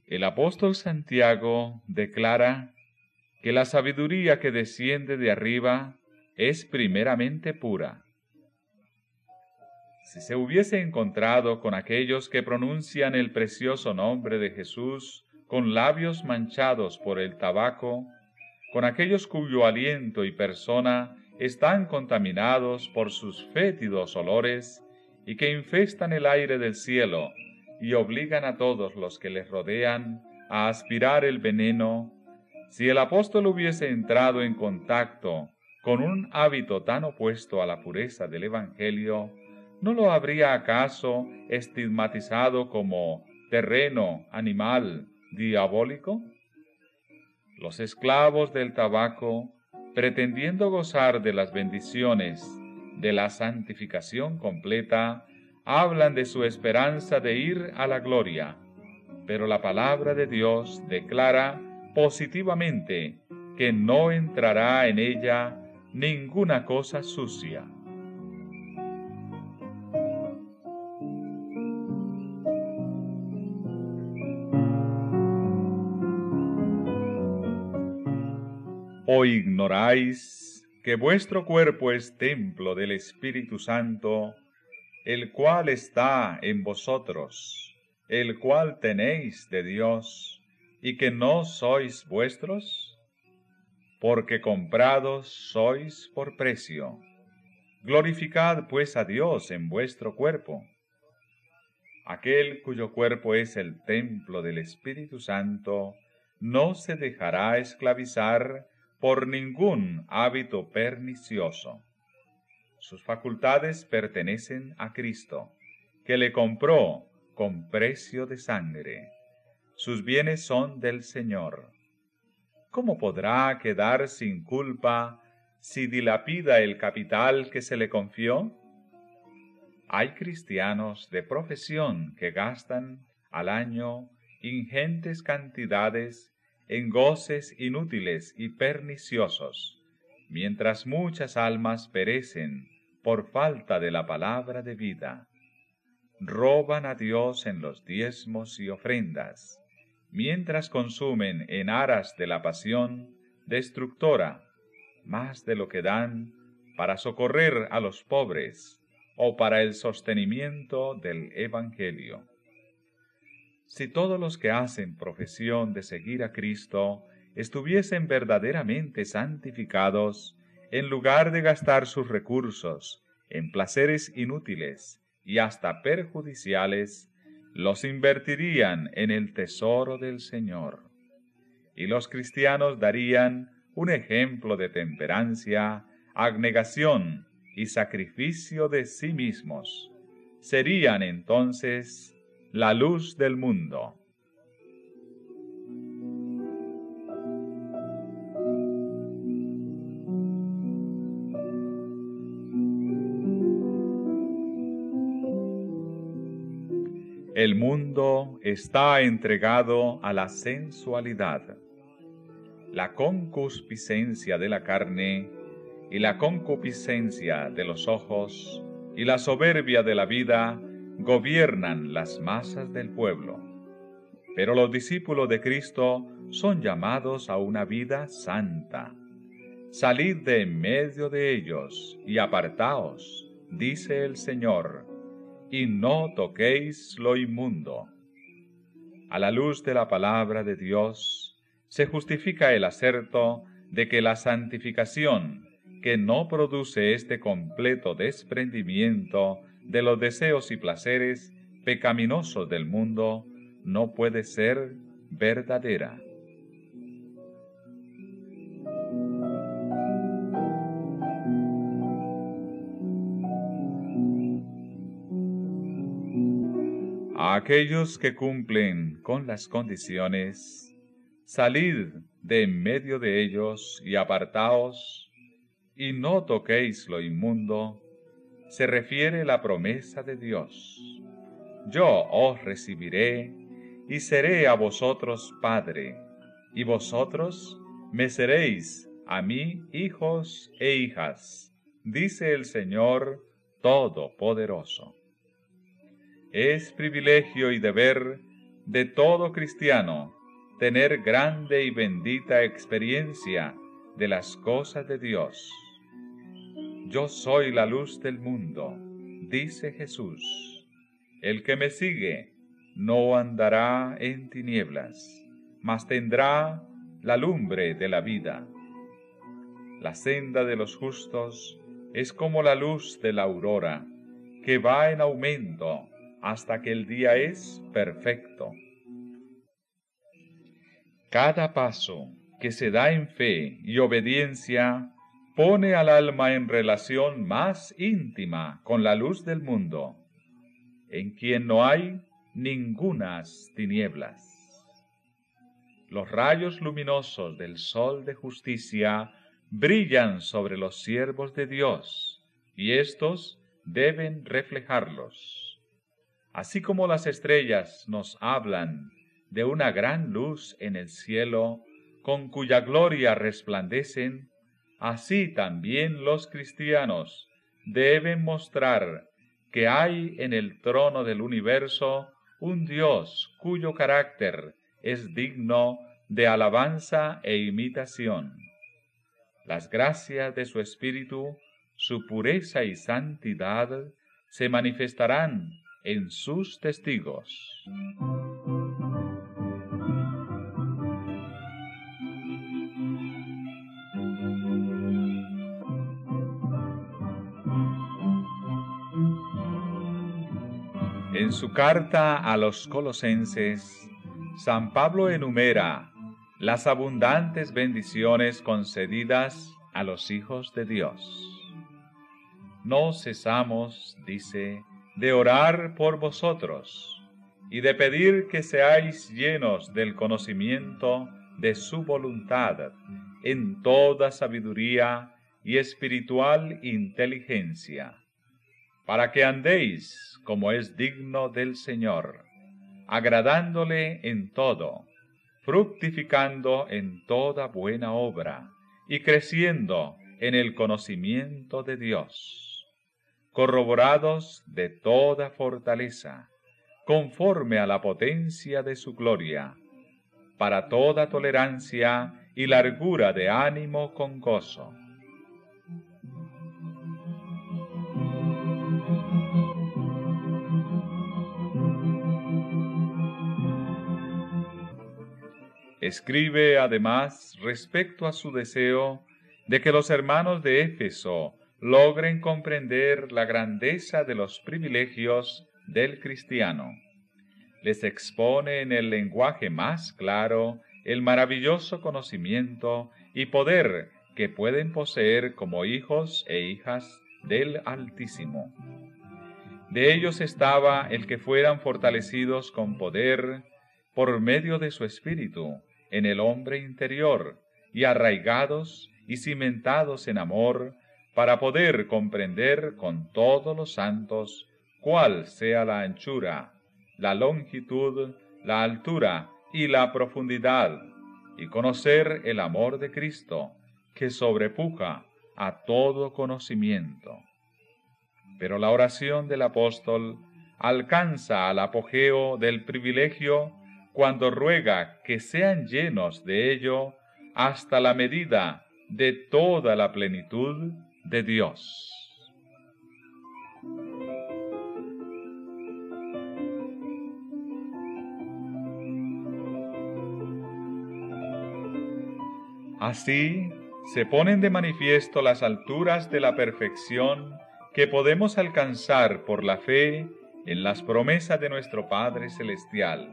El apóstol Santiago declara que la sabiduría que desciende de arriba es primeramente pura. Si se hubiese encontrado con aquellos que pronuncian el precioso nombre de Jesús con labios manchados por el tabaco, con aquellos cuyo aliento y persona están contaminados por sus fétidos olores y que infestan el aire del cielo y obligan a todos los que les rodean a aspirar el veneno, si el apóstol hubiese entrado en contacto con un hábito tan opuesto a la pureza del Evangelio, ¿no lo habría acaso estigmatizado como terreno, animal, diabólico? Los esclavos del tabaco, pretendiendo gozar de las bendiciones de la santificación completa, hablan de su esperanza de ir a la gloria, pero la palabra de Dios declara positivamente que no entrará en ella ninguna cosa sucia. ¿O ignoráis que vuestro cuerpo es templo del Espíritu Santo, el cual está en vosotros, el cual tenéis de Dios, y que no sois vuestros? Porque comprados sois por precio. Glorificad pues a Dios en vuestro cuerpo. Aquel cuyo cuerpo es el templo del Espíritu Santo, no se dejará esclavizar por ningún hábito pernicioso. Sus facultades pertenecen a Cristo, que le compró con precio de sangre. Sus bienes son del Señor. ¿Cómo podrá quedar sin culpa si dilapida el capital que se le confió? Hay cristianos de profesión que gastan al año ingentes cantidades en goces inútiles y perniciosos, mientras muchas almas perecen por falta de la palabra de vida. Roban a Dios en los diezmos y ofrendas, mientras consumen en aras de la pasión destructora más de lo que dan para socorrer a los pobres o para el sostenimiento del Evangelio. Si todos los que hacen profesión de seguir a Cristo estuviesen verdaderamente santificados, en lugar de gastar sus recursos en placeres inútiles y hasta perjudiciales, los invertirían en el tesoro del Señor. Y los cristianos darían un ejemplo de temperancia, abnegación y sacrificio de sí mismos. Serían entonces la luz del mundo. El mundo está entregado a la sensualidad, la concupiscencia de la carne y la concupiscencia de los ojos y la soberbia de la vida gobiernan las masas del pueblo. Pero los discípulos de Cristo son llamados a una vida santa. Salid de en medio de ellos y apartaos, dice el Señor, y no toquéis lo inmundo. A la luz de la palabra de Dios se justifica el acerto de que la santificación, que no produce este completo desprendimiento de los deseos y placeres pecaminosos del mundo no puede ser verdadera. Aquellos que cumplen con las condiciones, salid de en medio de ellos y apartaos, y no toquéis lo inmundo, se refiere la promesa de Dios. yo os recibiré y seré a vosotros Padre, y vosotros me seréis a mí hijos e hijas, dice el Señor Todopoderoso. Es privilegio y deber de todo cristiano tener grande y bendita experiencia de las cosas de Dios. Yo soy la luz del mundo, dice Jesús. El que me sigue no andará en tinieblas, mas tendrá la lumbre de la vida. La senda de los justos es como la luz de la aurora, que va en aumento hasta que el día es perfecto. Cada paso que se da en fe y obediencia pone al alma en relación más íntima con la luz del mundo, en quien no hay ningunas tinieblas. Los rayos luminosos del sol de justicia brillan sobre los siervos de Dios, y éstos deben reflejarlos. Así como las estrellas nos hablan de una gran luz en el cielo, con cuya gloria resplandecen, así también los cristianos deben mostrar que hay en el trono del universo un Dios cuyo carácter es digno de alabanza e imitación. Las gracias de su Espíritu, su pureza y santidad se manifestarán en sus testigos. En su carta a los colosenses, San Pablo enumera las abundantes bendiciones concedidas a los hijos de Dios. No cesamos, dice, de orar por vosotros y de pedir que seáis llenos del conocimiento de su voluntad en toda sabiduría y espiritual inteligencia para que andéis como es digno del Señor, agradándole en todo, fructificando en toda buena obra y creciendo en el conocimiento de Dios, corroborados de toda fortaleza, conforme a la potencia de su gloria, para toda tolerancia y largura de ánimo con gozo. Escribe además respecto a su deseo de que los hermanos de Éfeso logren comprender la grandeza de los privilegios del cristiano. Les expone en el lenguaje más claro el maravilloso conocimiento y poder que pueden poseer como hijos e hijas del Altísimo. De ellos estaba el que fueran fortalecidos con poder por medio de su Espíritu, en el hombre interior y arraigados y cimentados en amor para poder comprender con todos los santos cuál sea la anchura, la longitud, la altura y la profundidad, y conocer el amor de Cristo, que sobrepuja a todo conocimiento. Pero la oración del apóstol alcanza al apogeo del privilegio cuando ruega que sean llenos de ello hasta la medida de toda la plenitud de Dios. Así se ponen de manifiesto las alturas de la perfección que podemos alcanzar por la fe en las promesas de nuestro Padre Celestial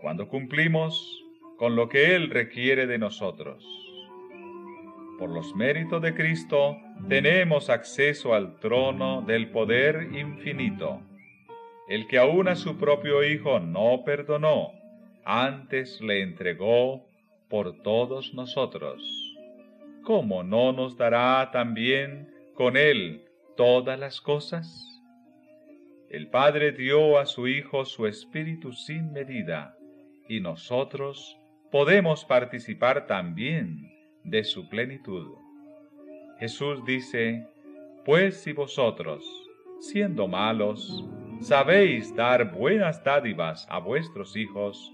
cuando cumplimos con lo que Él requiere de nosotros. Por los méritos de Cristo tenemos acceso al trono del poder infinito, el que aún a su propio Hijo no perdonó, antes le entregó por todos nosotros. ¿Cómo no nos dará también con Él todas las cosas? El Padre dio a su Hijo su Espíritu sin medida, y nosotros podemos participar también de su plenitud. Jesús dice, Pues si vosotros, siendo malos, sabéis dar buenas dádivas a vuestros hijos,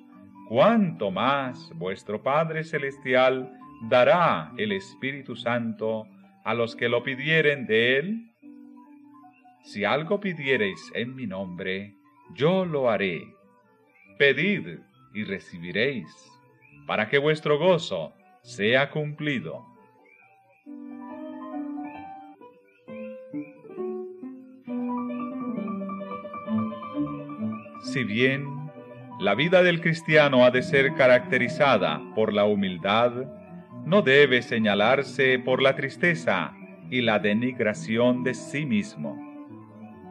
cuánto más vuestro Padre Celestial dará el Espíritu Santo a los que lo pidieren de él? Si algo pidiereis en mi nombre, yo lo haré. Pedid y recibiréis, para que vuestro gozo sea cumplido. Si bien la vida del cristiano ha de ser caracterizada por la humildad, no debe señalarse por la tristeza y la denigración de sí mismo.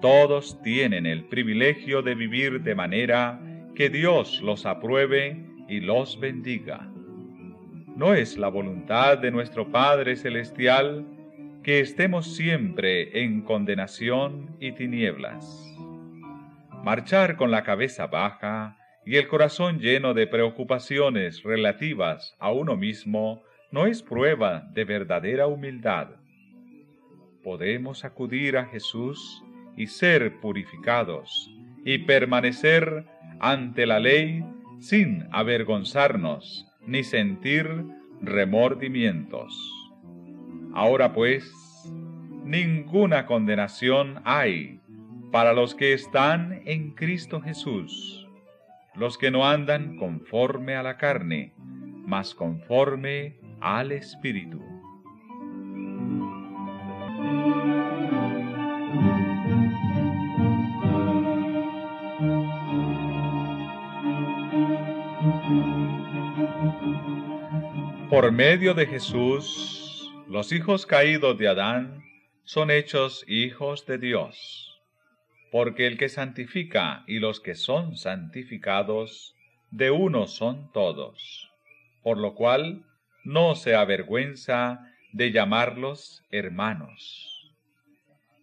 Todos tienen el privilegio de vivir de manera que Dios los apruebe y los bendiga. No es la voluntad de nuestro Padre Celestial que estemos siempre en condenación y tinieblas. Marchar con la cabeza baja y el corazón lleno de preocupaciones relativas a uno mismo no es prueba de verdadera humildad. Podemos acudir a Jesús y ser purificados y permanecer ante la ley sin avergonzarnos ni sentir remordimientos. Ahora pues, ninguna condenación hay para los que están en Cristo Jesús, los que no andan conforme a la carne, mas conforme al Espíritu. Por medio de Jesús, los hijos caídos de Adán son hechos hijos de Dios porque el que santifica y los que son santificados, de uno son todos, por lo cual no se avergüenza de llamarlos hermanos.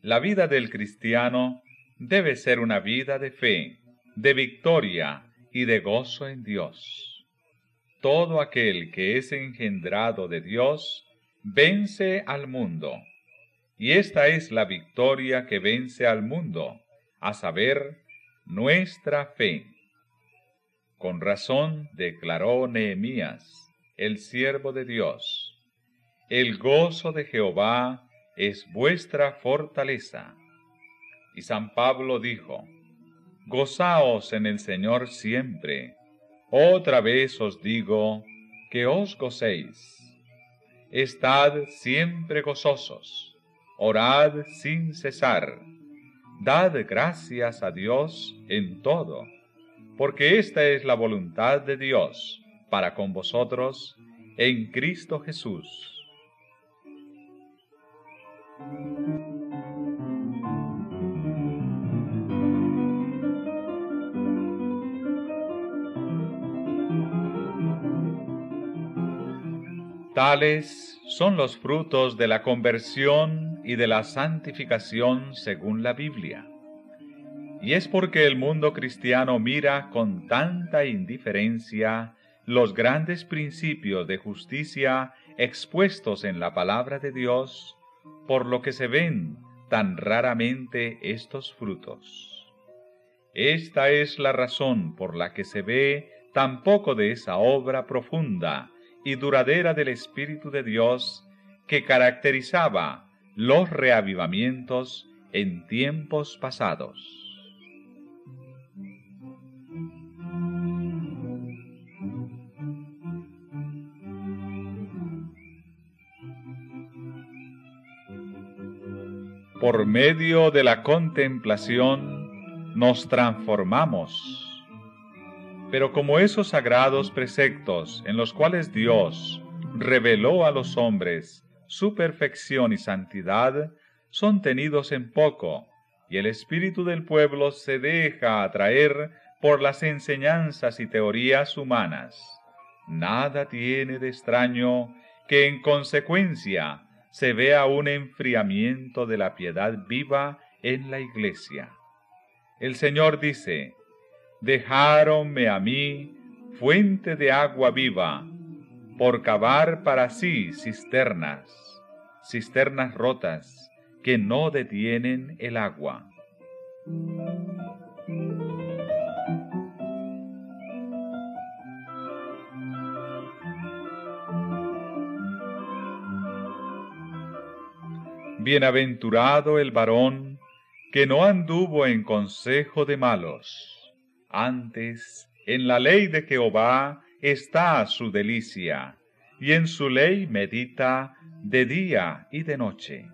La vida del cristiano debe ser una vida de fe, de victoria y de gozo en Dios. Todo aquel que es engendrado de Dios vence al mundo, y esta es la victoria que vence al mundo, a saber, nuestra fe. Con razón declaró Nehemías, el siervo de Dios, el gozo de Jehová es vuestra fortaleza. Y San Pablo dijo, Gozaos en el Señor siempre. Otra vez os digo que os gocéis. Estad siempre gozosos, orad sin cesar Dad gracias a Dios en todo, porque esta es la voluntad de Dios para con vosotros en Cristo Jesús. Tales son los frutos de la conversión y de la santificación según la Biblia. Y es porque el mundo cristiano mira con tanta indiferencia los grandes principios de justicia expuestos en la palabra de Dios, por lo que se ven tan raramente estos frutos. Esta es la razón por la que se ve tan poco de esa obra profunda y duradera del Espíritu de Dios que caracterizaba los reavivamientos en tiempos pasados. Por medio de la contemplación nos transformamos. Pero como esos sagrados preceptos en los cuales Dios reveló a los hombres su perfección y santidad son tenidos en poco, y el espíritu del pueblo se deja atraer por las enseñanzas y teorías humanas. Nada tiene de extraño que en consecuencia se vea un enfriamiento de la piedad viva en la iglesia. El Señor dice, dejáronme a mí fuente de agua viva, por cavar para sí cisternas, cisternas rotas que no detienen el agua. Bienaventurado el varón que no anduvo en consejo de malos, antes en la ley de Jehová está su delicia, y en su ley medita de día y de noche.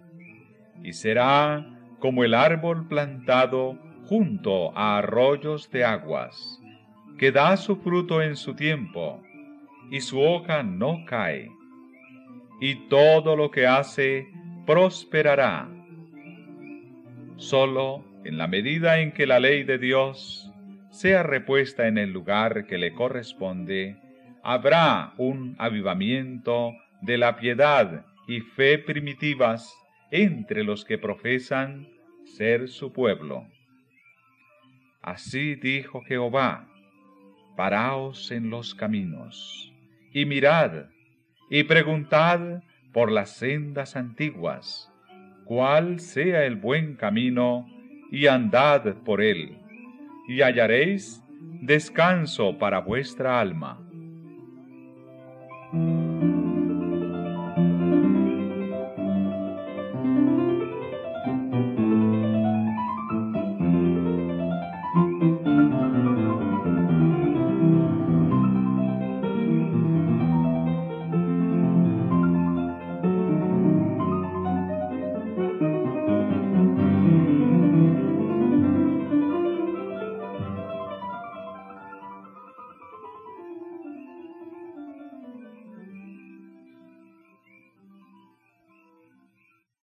Y será como el árbol plantado junto a arroyos de aguas, que da su fruto en su tiempo, y su hoja no cae, y todo lo que hace prosperará. Solo en la medida en que la ley de Dios sea repuesta en el lugar que le corresponde, habrá un avivamiento de la piedad y fe primitivas entre los que profesan ser su pueblo. Así dijo Jehová, paraos en los caminos, y mirad, y preguntad por las sendas antiguas, cuál sea el buen camino, y andad por él, y hallaréis descanso para vuestra alma.